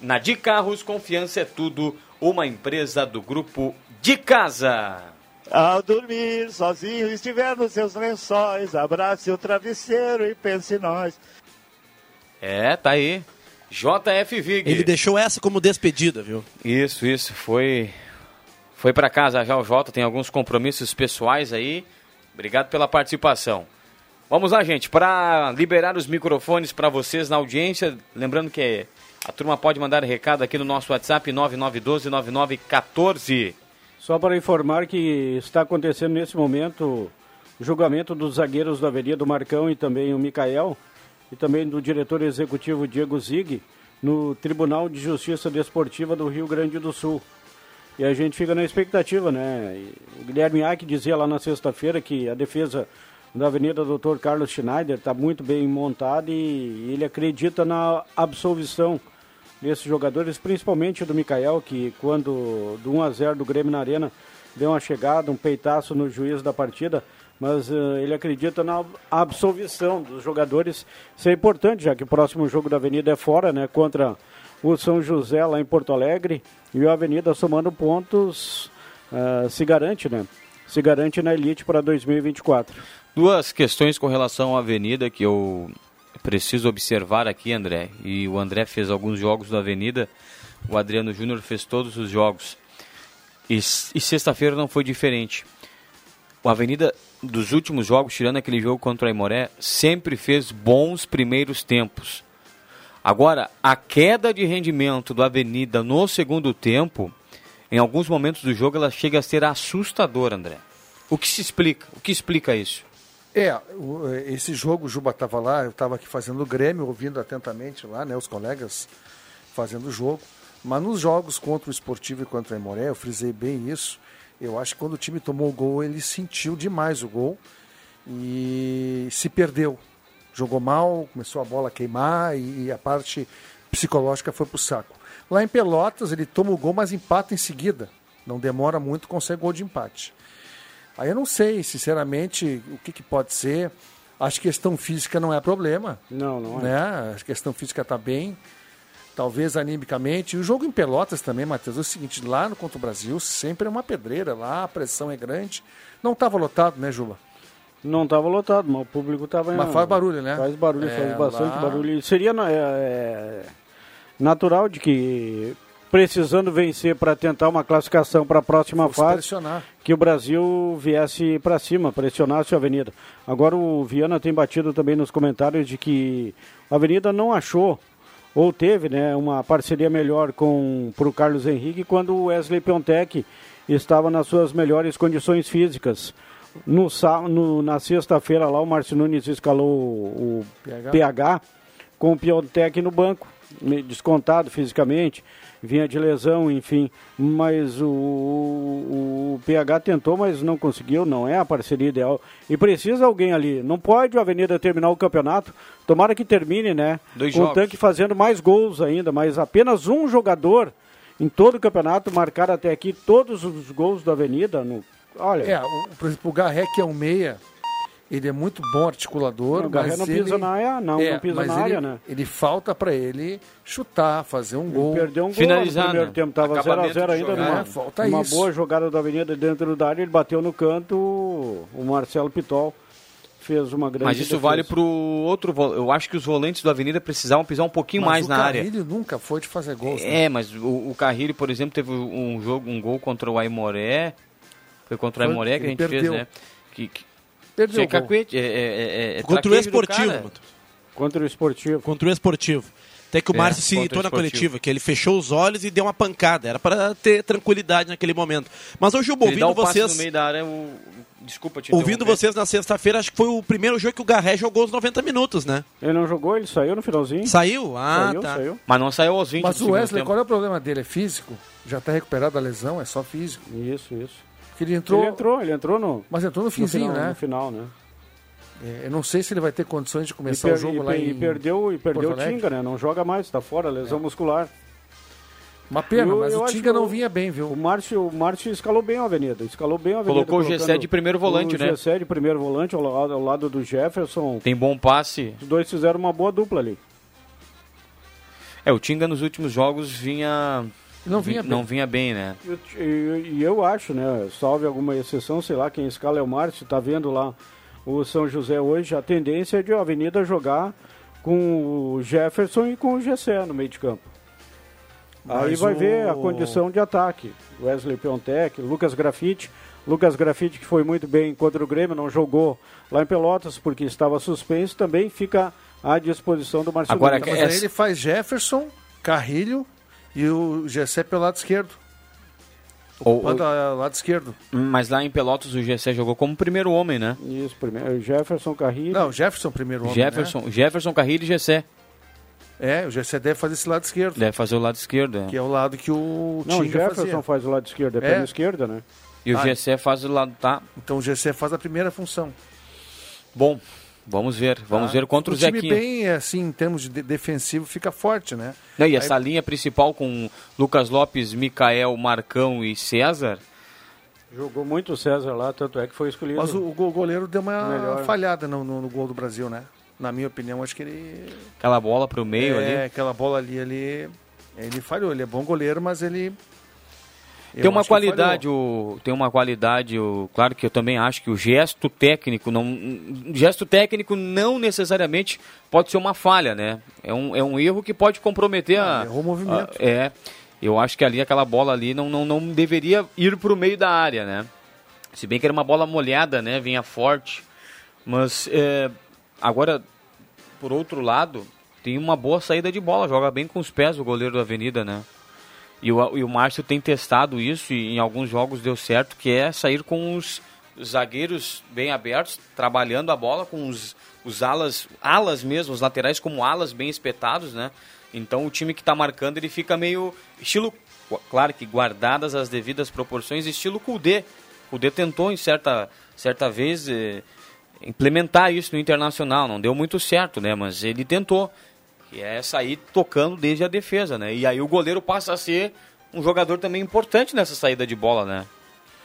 Na Di Carros, confiança é tudo. Uma empresa do grupo de casa. Ao dormir sozinho, estiver nos seus lençóis, abrace o travesseiro e pense em nós. É, tá aí. JF Vig. Ele deixou essa como despedida, viu? Isso, isso. Foi foi para casa já o Jota, tem alguns compromissos pessoais aí. Obrigado pela participação. Vamos lá, gente, para liberar os microfones para vocês na audiência, lembrando que a turma pode mandar recado aqui no nosso WhatsApp 99129914. Só para informar que está acontecendo nesse momento o julgamento dos zagueiros da Avenida Marcão e também o Micael e também do diretor executivo Diego Zig no Tribunal de Justiça Desportiva do Rio Grande do Sul. E a gente fica na expectativa, né? O Guilherme Ack dizia lá na sexta-feira que a defesa da Avenida Dr. Carlos Schneider está muito bem montada e ele acredita na absolvição desses jogadores, principalmente do Mikael, que quando do 1 a 0 do Grêmio na Arena deu uma chegada, um peitaço no juiz da partida, mas uh, ele acredita na absolvição dos jogadores. Isso é importante, já que o próximo jogo da Avenida é fora, né, contra o São José lá em Porto Alegre, e a Avenida somando pontos uh, se garante, né? Se garante na elite para 2024. Duas questões com relação à Avenida que eu preciso observar aqui, André. E o André fez alguns jogos da Avenida, o Adriano Júnior fez todos os jogos. E, e sexta-feira não foi diferente. O Avenida, dos últimos jogos, tirando aquele jogo contra o Aimoré, sempre fez bons primeiros tempos. Agora, a queda de rendimento do Avenida no segundo tempo, em alguns momentos do jogo, ela chega a ser assustadora, André. O que se explica? O que explica isso? É, esse jogo, o Juba estava lá, eu estava aqui fazendo o Grêmio, ouvindo atentamente lá, né, os colegas fazendo o jogo. Mas nos jogos contra o Esportivo e contra o Emoré, eu frisei bem isso. Eu acho que quando o time tomou o gol, ele sentiu demais o gol e se perdeu. Jogou mal, começou a bola a queimar e a parte psicológica foi pro saco. Lá em Pelotas, ele toma o gol, mas empata em seguida. Não demora muito, consegue gol de empate. Aí eu não sei, sinceramente, o que, que pode ser. Acho que questão física não é problema. Não, não é. Né? A questão física está bem. Talvez animicamente. E o jogo em Pelotas também, Matheus, é o seguinte: lá no contra o Brasil sempre é uma pedreira, lá a pressão é grande. Não estava lotado, né, Juba? Não estava lotado, mas o público estava. Mas faz barulho, né? Faz barulho, É, faz bastante lá- barulho. Seria é, é, natural de que, precisando vencer para tentar uma classificação para a próxima fase, pressionar. que o Brasil viesse para cima, pressionasse a Avenida. Agora o Viana tem batido também nos comentários de que a Avenida não achou ou teve né, uma parceria melhor com o Carlos Henrique quando o Wesley Piontek estava nas suas melhores condições físicas. No, no- na sexta-feira lá o Márcio Nunes escalou o PH. PH com o Piontek no banco, descontado fisicamente, vinha de lesão, enfim. Mas o, o, o PH tentou, mas não conseguiu, não é a parceria ideal. E precisa alguém ali. Não pode o Avenida terminar o campeonato. Tomara que termine, né? Dois com o jogos. tanque fazendo mais gols ainda, mas apenas um jogador em todo o campeonato marcar até aqui todos os gols da Avenida. No, olha, É, o, por exemplo, o Garré, que é um meia, ele é muito bom articulador. Não, o mas não pisa ele- na área, não, É, não pisa mas na ele- área, né? Ele falta para ele chutar, fazer um gol. Perdeu um gol Finalizar, no primeiro né? tempo, estava Acabamento 0x0 de ainda numa, É, falta uma isso. boa jogada da Avenida dentro da área, ele bateu no canto, o o Marcelo Pitol fez uma grande Mas isso defesa. vale pro outro. vo- Eu acho que os volantes do Avenida precisavam pisar um pouquinho Mas mais o na área. Carrilho nunca foi de fazer gols. né? É, mas o, o Carrilho, por exemplo, teve um jogo, um gol contra o Aimoré. Foi contra o Aimoré que a ele gente fez, perdeu. né? Que, que, Perdeu é o gol. cacuete, é, é, é, é Contra o esportivo. Contra o esportivo. Contra o esportivo. Até que o É, Márcio o citou na coletiva, que ele fechou os olhos e deu uma pancada. Era para ter tranquilidade naquele momento. Mas hoje, dá ouvindo passe vocês. no meio da área, o... desculpa te Ouvindo vocês na sexta-feira, acho que foi o primeiro jogo que o Garré jogou os 90 minutos, né? Ele não jogou, ele saiu no finalzinho. Saiu? Ah, saiu, tá. saiu. Mas não saiu aos 20 Mas o Wesley, tempo. qual é o problema dele? É físico? Já está recuperado da lesão? É só físico? Isso, isso. Que ele entrou. Ele entrou, ele entrou no. Mas entrou no finzinho, final, né? No final, né? É, eu não sei se ele vai ter condições de E, começar per- o jogo e, lá per- em e perdeu, e perdeu o. Tinga, né? Não joga mais, tá fora, lesão muscular. Uma pena, Eu- mas eu o Tinga não o- vinha bem, viu? O Márcio, o Márcio escalou bem a Avenida. Escalou bem a Avenida. Colocou o Gessé colocando de primeiro volante, o né? Gessé de primeiro volante ao lado, ao lado do Jefferson. Tem bom passe. Os dois fizeram uma boa dupla ali. É, o Tinga nos últimos jogos vinha. Não vinha. Não vinha bem, né? E, eu- e- e eu acho, né? Salve alguma exceção, sei lá, quem escala é o Márcio, tá vendo lá o São José hoje. A tendência é de a Avenida jogar com o Jefferson e com o Gessé no meio de campo. Aí Mas vai o- ver a condição de ataque. Wesley Piontek, Lucas Grafite. Lucas Grafite, que foi muito bem contra o Grêmio, não jogou lá em Pelotas porque estava suspenso, também fica à disposição do Marcelo. Agora, Mas é- aí ele faz Jefferson, Carrilho e o Gessé pelo lado esquerdo. Ou- Ocupando o lado esquerdo. Mas lá em Pelotas o Gessé jogou como primeiro homem, né? Isso, primeiro, Jefferson Carrilho. Não, Jefferson primeiro homem, Jefferson, Jefferson Carrilho e Gessé. né? É, o Gessé deve fazer esse lado esquerdo. Deve fazer o lado esquerdo. é. Que é o lado que o Não, o Jefferson fazia. faz o lado esquerdo, é, É. perna esquerda, né? E o Ah. Gessé faz o lado. Tá. Então o Gessé faz a primeira função. Bom, vamos ver. Vamos tá? ver contra o, time Zequinha. bem, assim, em termos de de- defensivo, fica forte, né? Não, e Aí- essa linha principal com Lucas Lopes, Micael, Marcão e César. Jogou muito o César lá, tanto é que foi escolhido. Mas o, o go- goleiro deu uma Melhor. falhada no, no- no gol do Brasil, né? Na minha opinião, acho que ele. Aquela bola pro meio é, ali. aquela bola ali, ele. Ele falhou. Ele é bom goleiro, mas ele. Eu Tem uma qualidade, o, tem uma qualidade, o, claro que eu também acho que o gesto técnico, não, gesto técnico não necessariamente pode ser uma falha, né? É um, é um erro que pode comprometer a. errou o movimento. a- é, eu acho que ali aquela bola ali não, não, não deveria ir para o meio da área, né? Se bem que era uma bola molhada, né? Vinha forte, mas é, agora por outro lado tem uma boa saída de bola, joga bem com os pés o goleiro da Avenida, né? E o, e o Márcio tem testado isso e em alguns jogos deu certo, que é sair com os zagueiros bem abertos, trabalhando a bola com os, os alas, alas mesmo, os laterais como alas bem espetados, né? Então o time que está marcando ele fica meio estilo, claro que guardadas as devidas proporções, estilo Kudê. Kudê tentou em certa, certa vez eh, implementar isso no Internacional, não deu muito certo, né? Mas ele tentou que é sair tocando desde a defesa, né? E aí o goleiro passa a ser um jogador também importante nessa saída de bola, né?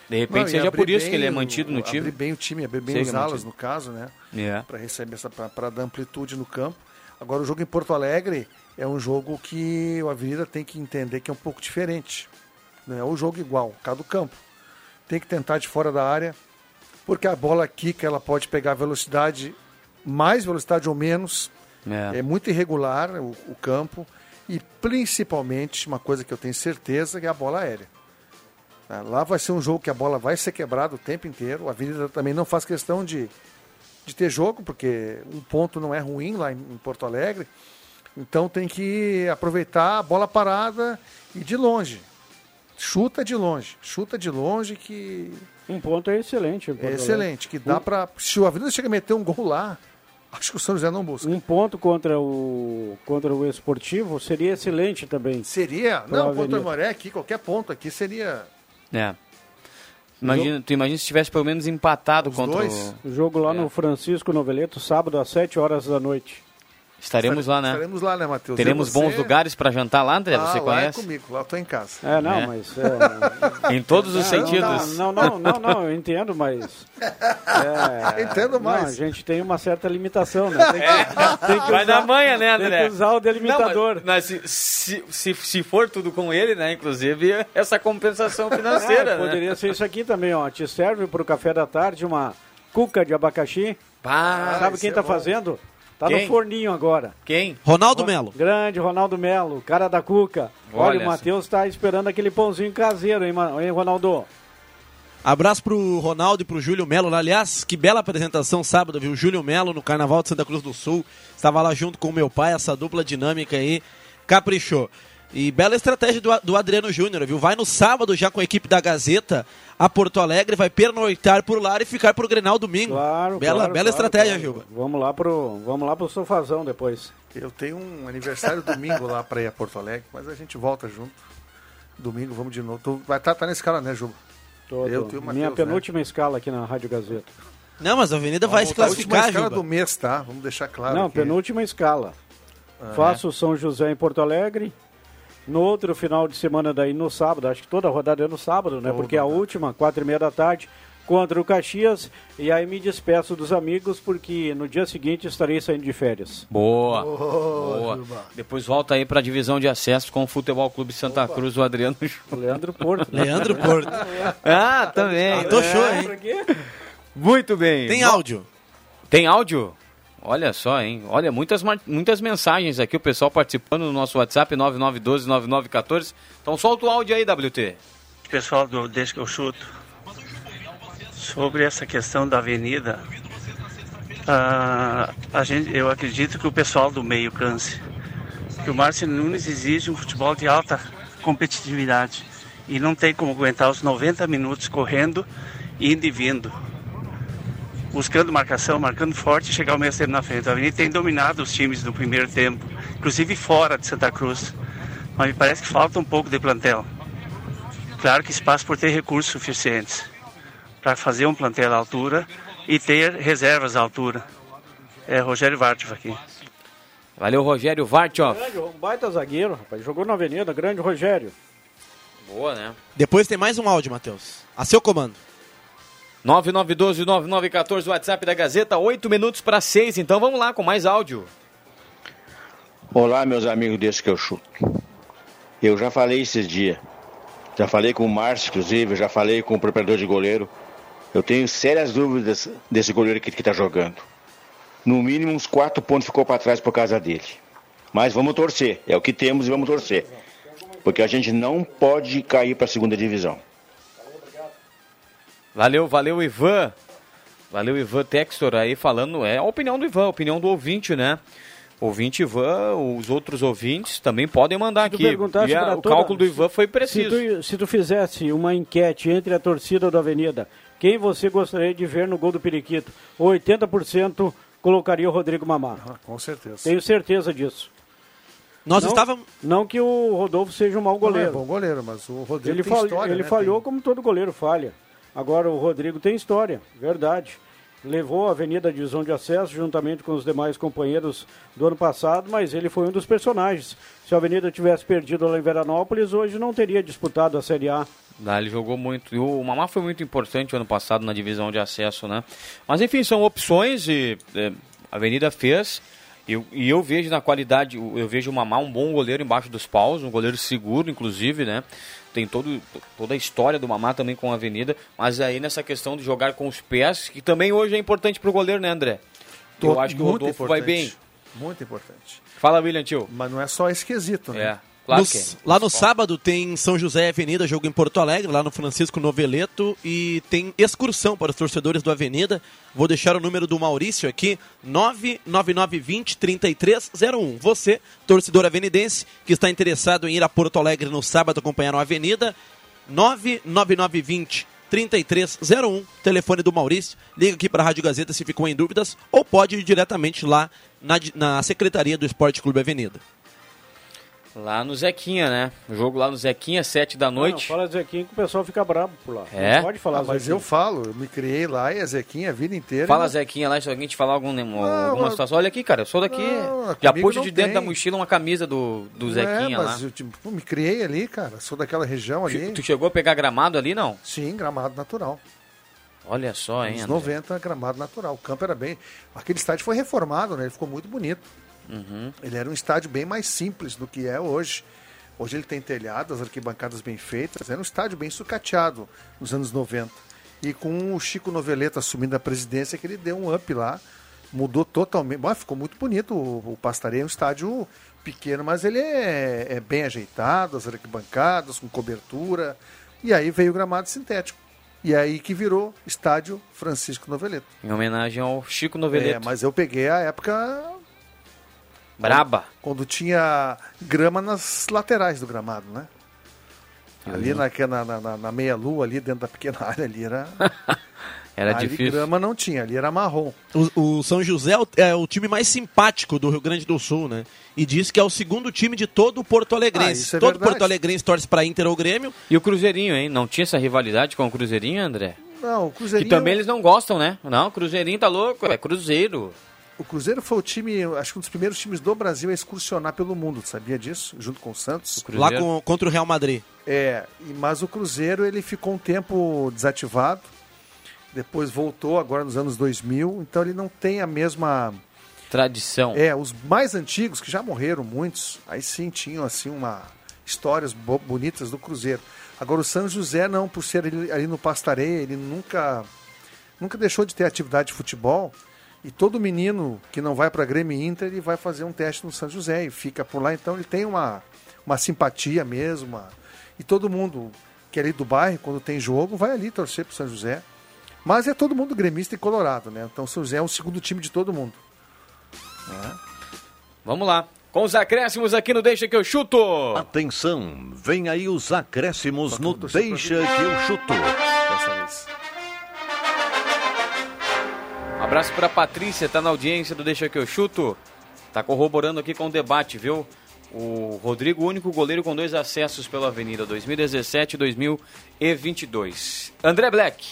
De repente Não, e seja por isso que ele é o- mantido no time. Abrir bem o time, abrir bem Seja os alas, no caso, né? É. Para receber essa para dar amplitude no campo. Agora o jogo em Porto Alegre é um jogo que o Avenida tem que entender que é um pouco diferente. Não é um jogo igual, cada campo. Tem que tentar de fora da área, porque a bola quica, ela pode pegar velocidade, mais velocidade ou menos. É. É muito irregular o, o campo e principalmente uma coisa que eu tenho certeza que é a bola aérea. Tá? Lá vai ser um jogo que a bola vai ser quebrada o tempo inteiro. A Avenida também não faz questão de, de ter jogo, porque um ponto não é ruim lá em, em Porto Alegre. Então tem que aproveitar a bola parada e de longe. Chuta de longe. Chuta de longe que Um ponto é excelente. é excelente. Que dá para Se o Avenida chega a meter um gol lá, acho que o São José não busca. Um ponto contra o, contra o esportivo seria excelente também. Seria? Não, contra o Moré aqui, qualquer ponto aqui seria. É. Imagina, tu imagina se tivesse pelo menos empatado contra dois. o... O jogo lá É. no Francisco Noveleto, sábado às 7 horas da noite. Estaremos lá, né? Estaremos lá, né, Matheus? Teremos você? bons lugares para jantar lá, André? Ah, Você lá é conhece? comigo, lá eu tô em casa. É, não, É. mas. É, Em todos os Não, sentidos. Não, não, não, não, eu entendo, mas. é, Entendo mais. Não, a gente tem uma certa limitação, né? Tem que, tem que Vai usar- na manha, né, Tem André? que usar o delimitador. Não, mas, mas se, se, se, se for tudo com ele, né? Inclusive, essa compensação financeira, É, né? poderia ser isso aqui também, ó. Te serve pro café da tarde uma cuca de abacaxi. Pá, Sabe quem é tá bom. fazendo? Tá Quem? no forninho agora. Quem? Ronaldo Melo. Grande Ronaldo Melo, cara da cuca. Olha, Olha o Matheus tá esperando aquele pãozinho caseiro, hein, hein, Ronaldo? Abraço pro Ronaldo e pro Júlio Melo. Aliás, que bela apresentação sábado, viu? Júlio Melo no Carnaval de Santa Cruz do Sul. Estava lá junto com o meu pai, essa dupla dinâmica aí. Caprichou. E bela estratégia do, do Adriano Júnior, viu? Vai no sábado já com a equipe da Gazeta a Porto Alegre, vai pernoitar por lá e ficar pro Grenal domingo. Claro, Bela, claro, bela claro, estratégia, claro. Gilba. Vamos lá pro, vamos lá pro sofazão depois. Eu tenho um aniversário domingo lá para ir a Porto Alegre, mas a gente volta junto. Domingo vamos de novo. Tu vai estar tá, nesse cara, né, Juba? Todo. Eu Minha né? penúltima escala aqui na Rádio Gazeta. Não, mas a Avenida vai se voltar a classificar, escala Juba. do mês, tá? Vamos deixar claro. Não, aqui. penúltima escala. Ah, Faço o São José em Porto Alegre. No outro final de semana daí no sábado, acho que toda a rodada é no sábado, né? Toda Porque a rodada. última, quatro e meia da tarde, contra o Caxias. E aí me despeço dos amigos, porque no dia seguinte estarei saindo de férias. Boa. Boa. Juba. Depois volta aí pra divisão de acesso com o Futebol Clube Santa Cruz, o Adriano. Leandro Porto. Leandro Porto. ah, também. Ah, tô show, hein? Pra quê? Muito bem. Tem áudio. Tem áudio? Olha só, hein? Olha, muitas, muitas mensagens aqui, o pessoal participando no nosso WhatsApp 9912-9914. Então solta o áudio aí, WT. pessoal do Deixa que eu chuto, sobre essa questão da avenida, ah, a gente, eu acredito que o pessoal do meio canse. Que o Márcio Nunes exige um futebol de alta competitividade e não tem como aguentar os 90 minutos correndo, indo e vindo. Buscando marcação, marcando forte e chegar ao meio tempo na frente. A Avenida tem dominado os times no primeiro tempo, inclusive fora de Santa Cruz. Mas me parece que falta um pouco de plantel. Claro que espaço por ter recursos suficientes para fazer um plantel à altura e ter reservas à altura. É Rogério Vartov aqui. Valeu, Rogério. Grande, um baita zagueiro, rapaz. Jogou na Avenida, grande Rogério. Boa, né? Depois tem mais um áudio, Matheus. A seu comando. 9912-9914, WhatsApp da Gazeta, 8 minutos para 6. Então vamos lá com mais áudio. Olá, meus amigos desse que eu chuto. Eu já falei esses dias. Já falei com o Márcio, inclusive, já falei com o preparador de goleiro. Eu tenho sérias dúvidas desse goleiro que está jogando. No mínimo, uns quatro pontos ficou para trás por causa dele. Mas vamos torcer. É o que temos e vamos torcer. Porque a gente não pode cair para a segunda divisão. Valeu, valeu, Ivan. Valeu, Ivan Textor aí falando. É a opinião do Ivan, a opinião do ouvinte, né? Ouvinte Ivan, os outros ouvintes também podem mandar Se aqui. E a- o toda- cálculo do Ivan foi Se preciso. tu, se tu fizesse uma enquete entre a torcida da Avenida, quem você gostaria de ver no gol do Periquito? 80% colocaria o Rodrigo Mamá. Ah, com certeza. Tenho certeza disso. Nós não, estávamos. Não que o Rodolfo seja um mau Não goleiro. é bom goleiro, mas o Rodrigo ele tem fal- história, ele né? falhou Tem- como todo goleiro falha. Agora o Rodrigo tem história, verdade. Levou a Avenida divisão de acesso juntamente com os demais companheiros do ano passado, mas ele foi um dos personagens. Se a Avenida tivesse perdido lá em Veranópolis, hoje não teria disputado a Série A. Ah, ele jogou muito. E o Mamá foi muito importante ano passado na divisão de acesso, né? Mas enfim, são opções e é, a Avenida fez. E eu, e eu vejo na qualidade, eu vejo o Mamá um bom goleiro embaixo dos paus, um goleiro seguro, inclusive, né? Tem todo, toda a história do Mamá também com a Avenida, mas aí nessa questão de jogar com os pés, que também hoje é importante pro goleiro, né, André? Eu Tô- acho que o Rodolfo vai bem. Muito importante. Fala, William Tio. Mas não é só esse quesito, né? É, claro No- é. Lá no sábado tem São José Avenida, jogo em Porto Alegre, lá no Francisco Noveleto, e tem excursão para os torcedores do Avenida. Vou deixar o número do Maurício aqui, 99920-3301. Você, torcedor avenidense, que está interessado em ir a Porto Alegre no sábado acompanhar a Avenida, 99920 3301, telefone do Maurício. Liga aqui para a Rádio Gazeta se ficou em dúvidas, ou pode ir diretamente lá na, na Secretaria do Esporte Clube Avenida. Lá no Zequinha, né? O jogo lá no Zequinha, 7 da Não, noite. fala Zequinha que o pessoal fica bravo por lá. É? Não pode falar Ah, mas Zequinha. eu falo, eu me criei lá e a Zequinha a vida inteira. Fala, e- Zequinha, lá, se alguém te falar algum, alguma mas- situação. Olha aqui, cara, eu sou daqui. Não, já puxa não de dentro tem. da mochila uma camisa do, do Zequinha é, lá. mas eu tipo, me criei ali, cara. Sou daquela região ali. Tu chegou a pegar gramado ali, não? Sim, gramado natural. Olha só, hein, Nos André? 90, gramado natural. O campo era bem. Aquele estádio foi reformado, né? Ele ficou muito bonito. Uhum. Ele era um estádio bem mais simples do que é hoje. Hoje ele tem telhado, as arquibancadas bem feitas. Era um estádio bem sucateado nos anos 90. E com o Chico Noveleto assumindo a presidência, que ele deu um up lá. Mudou totalmente. Bom, ficou muito bonito. O, o Pastaria é um estádio pequeno, mas ele é, é bem ajeitado, as arquibancadas, com cobertura. E aí veio o gramado sintético. E aí que virou estádio Francisco Noveleto. Em homenagem ao Chico É, Noveleto. mas eu peguei a época Braba. quando tinha grama nas laterais do gramado, né? Ali Uhum. naquela- na, na, na meia-lua, ali dentro da pequena área ali, era. Era ali difícil. grama não tinha, ali era marrom. O, o São José é o, é o time mais simpático do Rio Grande do Sul, né? E diz que é o segundo time de todo o Porto Ah, Alegrense. isso é todo verdade. Porto Alegrense torce para Inter ou Grêmio. E o Cruzeirinho, hein? Não tinha essa rivalidade com o Cruzeirinho, André? Não, o Que Cruzeirinho... também eles não gostam, né? Não, o Cruzeirinho tá louco, é Cruzeiro. O Cruzeiro foi o time, acho que um dos primeiros times do Brasil a excursionar pelo mundo, sabia disso? Junto com o Santos. Lá com- contra o Real Madrid. É, mas o Cruzeiro ele ficou um tempo desativado, depois voltou agora nos anos 2000, então ele não tem a mesma... Tradição. É, os mais antigos, que já morreram muitos, aí sim tinham assim uma histórias bo- bonitas do Cruzeiro. Agora o São José não, por ser ali, ali no Pastareia, ele nunca nunca deixou de ter atividade de futebol. E todo menino que não vai para Grêmio Inter, ele vai fazer um teste no São José e fica por lá. Então ele tem uma, uma simpatia mesmo. uma- E todo mundo que é ali do bairro, quando tem jogo, vai ali torcer para São José. Mas é todo mundo gremista e colorado, né? Então o São José é o segundo time de todo mundo. Vamos lá. Com os acréscimos aqui no Deixa que eu chuto. Atenção, vem aí os acréscimos no Deixa que eu chuto. Dessa vez. Um abraço pra Patrícia, tá na audiência do Deixa que eu chuto. Tá corroborando aqui com o debate, viu? O Rodrigo, único goleiro com dois acessos pela Avenida 2017 e 2022. André Black.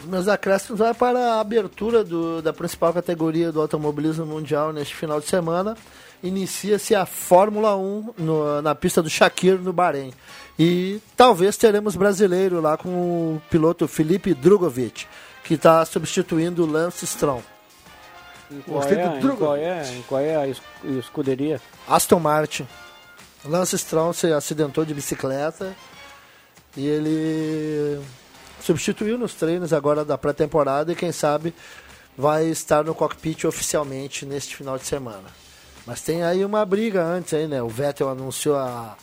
Os meus acréscimos vai para a abertura do- da principal categoria do automobilismo mundial neste final de semana. Inicia-se a Fórmula 1 no- na pista do Shakir, no Bahrein. E talvez teremos brasileiro lá com o piloto Felipe Drogovic, que está substituindo o Lance Stroll. Em qual, é, em, qual é, em qual é a es- escuderia? Aston Martin. Lance Stroll se acidentou de bicicleta e ele substituiu nos treinos agora da pré-temporada e quem sabe vai estar no cockpit oficialmente neste final de semana. Mas tem aí uma briga antes aí, né? O Vettel anunciou a,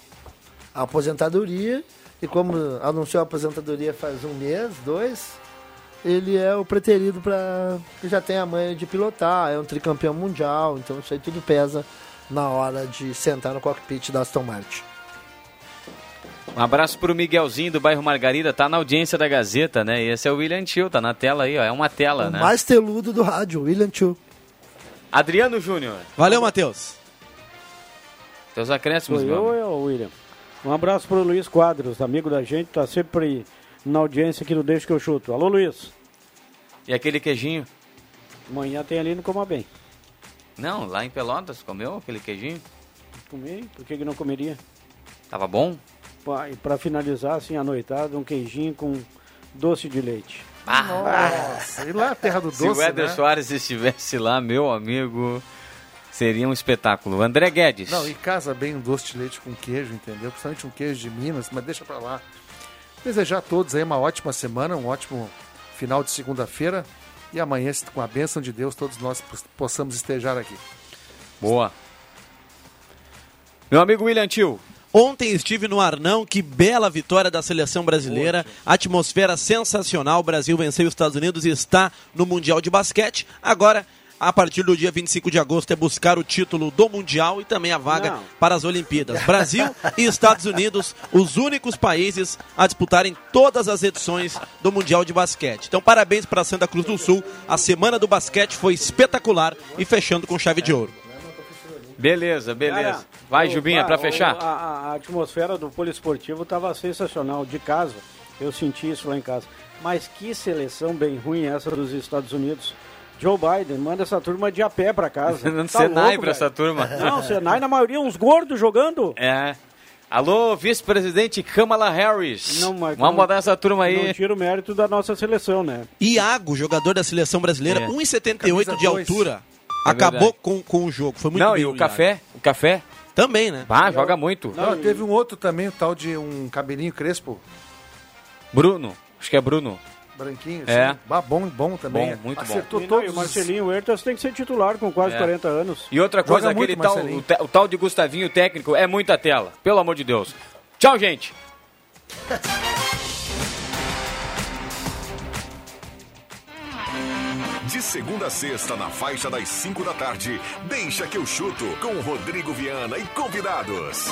a aposentadoria e como anunciou a aposentadoria faz um mês, dois, ele é o preterido para que já tem a manha de pilotar, é um tricampeão mundial, então isso aí tudo pesa na hora de sentar no cockpit da Aston Martin. Um abraço pro Miguelzinho do bairro Margarida, tá na audiência da Gazeta, né? E esse é o William Tio, tá na tela aí, ó. É uma tela, o né? mais teludo do rádio, William Chu. Adriano Júnior. Valeu, Matheus. Teus acréscimos, meu eu ou é o William? Um abraço pro Luiz Quadros, amigo da gente, tá sempre na audiência aqui do Deixa que eu chuto. Alô, Luiz. E aquele queijinho? Amanhã tem ali no Coma Bem. Não, lá em Pelotas, comeu aquele queijinho? Comi, por que, que não comeria? Tava bom? E pra finalizar, assim, a noitada, um queijinho com doce de leite. Nossa, e lá a terra do Se doce, o Éder né? Soares estivesse lá, meu amigo, seria um espetáculo. André Guedes. Não, e casa bem um doce de leite com queijo, entendeu? Principalmente um queijo de Minas, mas deixa pra lá. Desejar a todos aí uma ótima semana, um ótimo final de segunda-feira. E amanhã, com a bênção de Deus, todos nós possamos estejar aqui. Boa. Meu amigo William Tio. Ontem estive no Arnão, que bela vitória da seleção brasileira. Atmosfera sensacional. O Brasil venceu os Estados Unidos e está no Mundial de Basquete. Agora, a partir do dia 25 de agosto, é buscar o título do Mundial e também a vaga Não. para as Olimpíadas. Brasil e Estados Unidos, os únicos países a disputarem todas as edições do Mundial de Basquete. Então, parabéns para Santa Cruz do Sul. A semana do basquete foi espetacular e fechando com chave de ouro. Beleza, beleza. Cara, Vai, o- Jubinha, a- pra o- fechar. A, a- a atmosfera do poliesportivo estava sensacional. De casa, eu senti isso lá em casa. Mas que seleção bem ruim essa dos Estados Unidos. Joe Biden manda essa turma de a pé pra casa. Não Tá Senai louco, pra essa turma. Não, Senai na maioria, uns gordos jogando. É. Alô, vice-presidente Kamala Harris. Não, Vamos não- botar essa turma aí. Não tira o mérito da nossa seleção, né? Iago, jogador da seleção brasileira, É. 1,78 de altura. É acabou com, com o jogo. Foi muito Não, bem e o Iago. café? O café? Também, né? Ah, joga muito. Não, teve um outro também, o tal de um cabelinho crespo, Bruno. Acho que é Bruno. Branquinho. É. Assim. Bah, bom, bom também. Bom, muito bom. Acertou não, todos e o Marcelinho Huertas tem que ser titular com quase É. 40 anos. E outra coisa, Joga aquele muito, tal, o, te- o tal de Gustavinho técnico é muita tela. Pelo amor de Deus. Tchau, gente. De segunda a sexta, na faixa das 5 da tarde, deixa que eu chuto com Rodrigo Viana e convidados.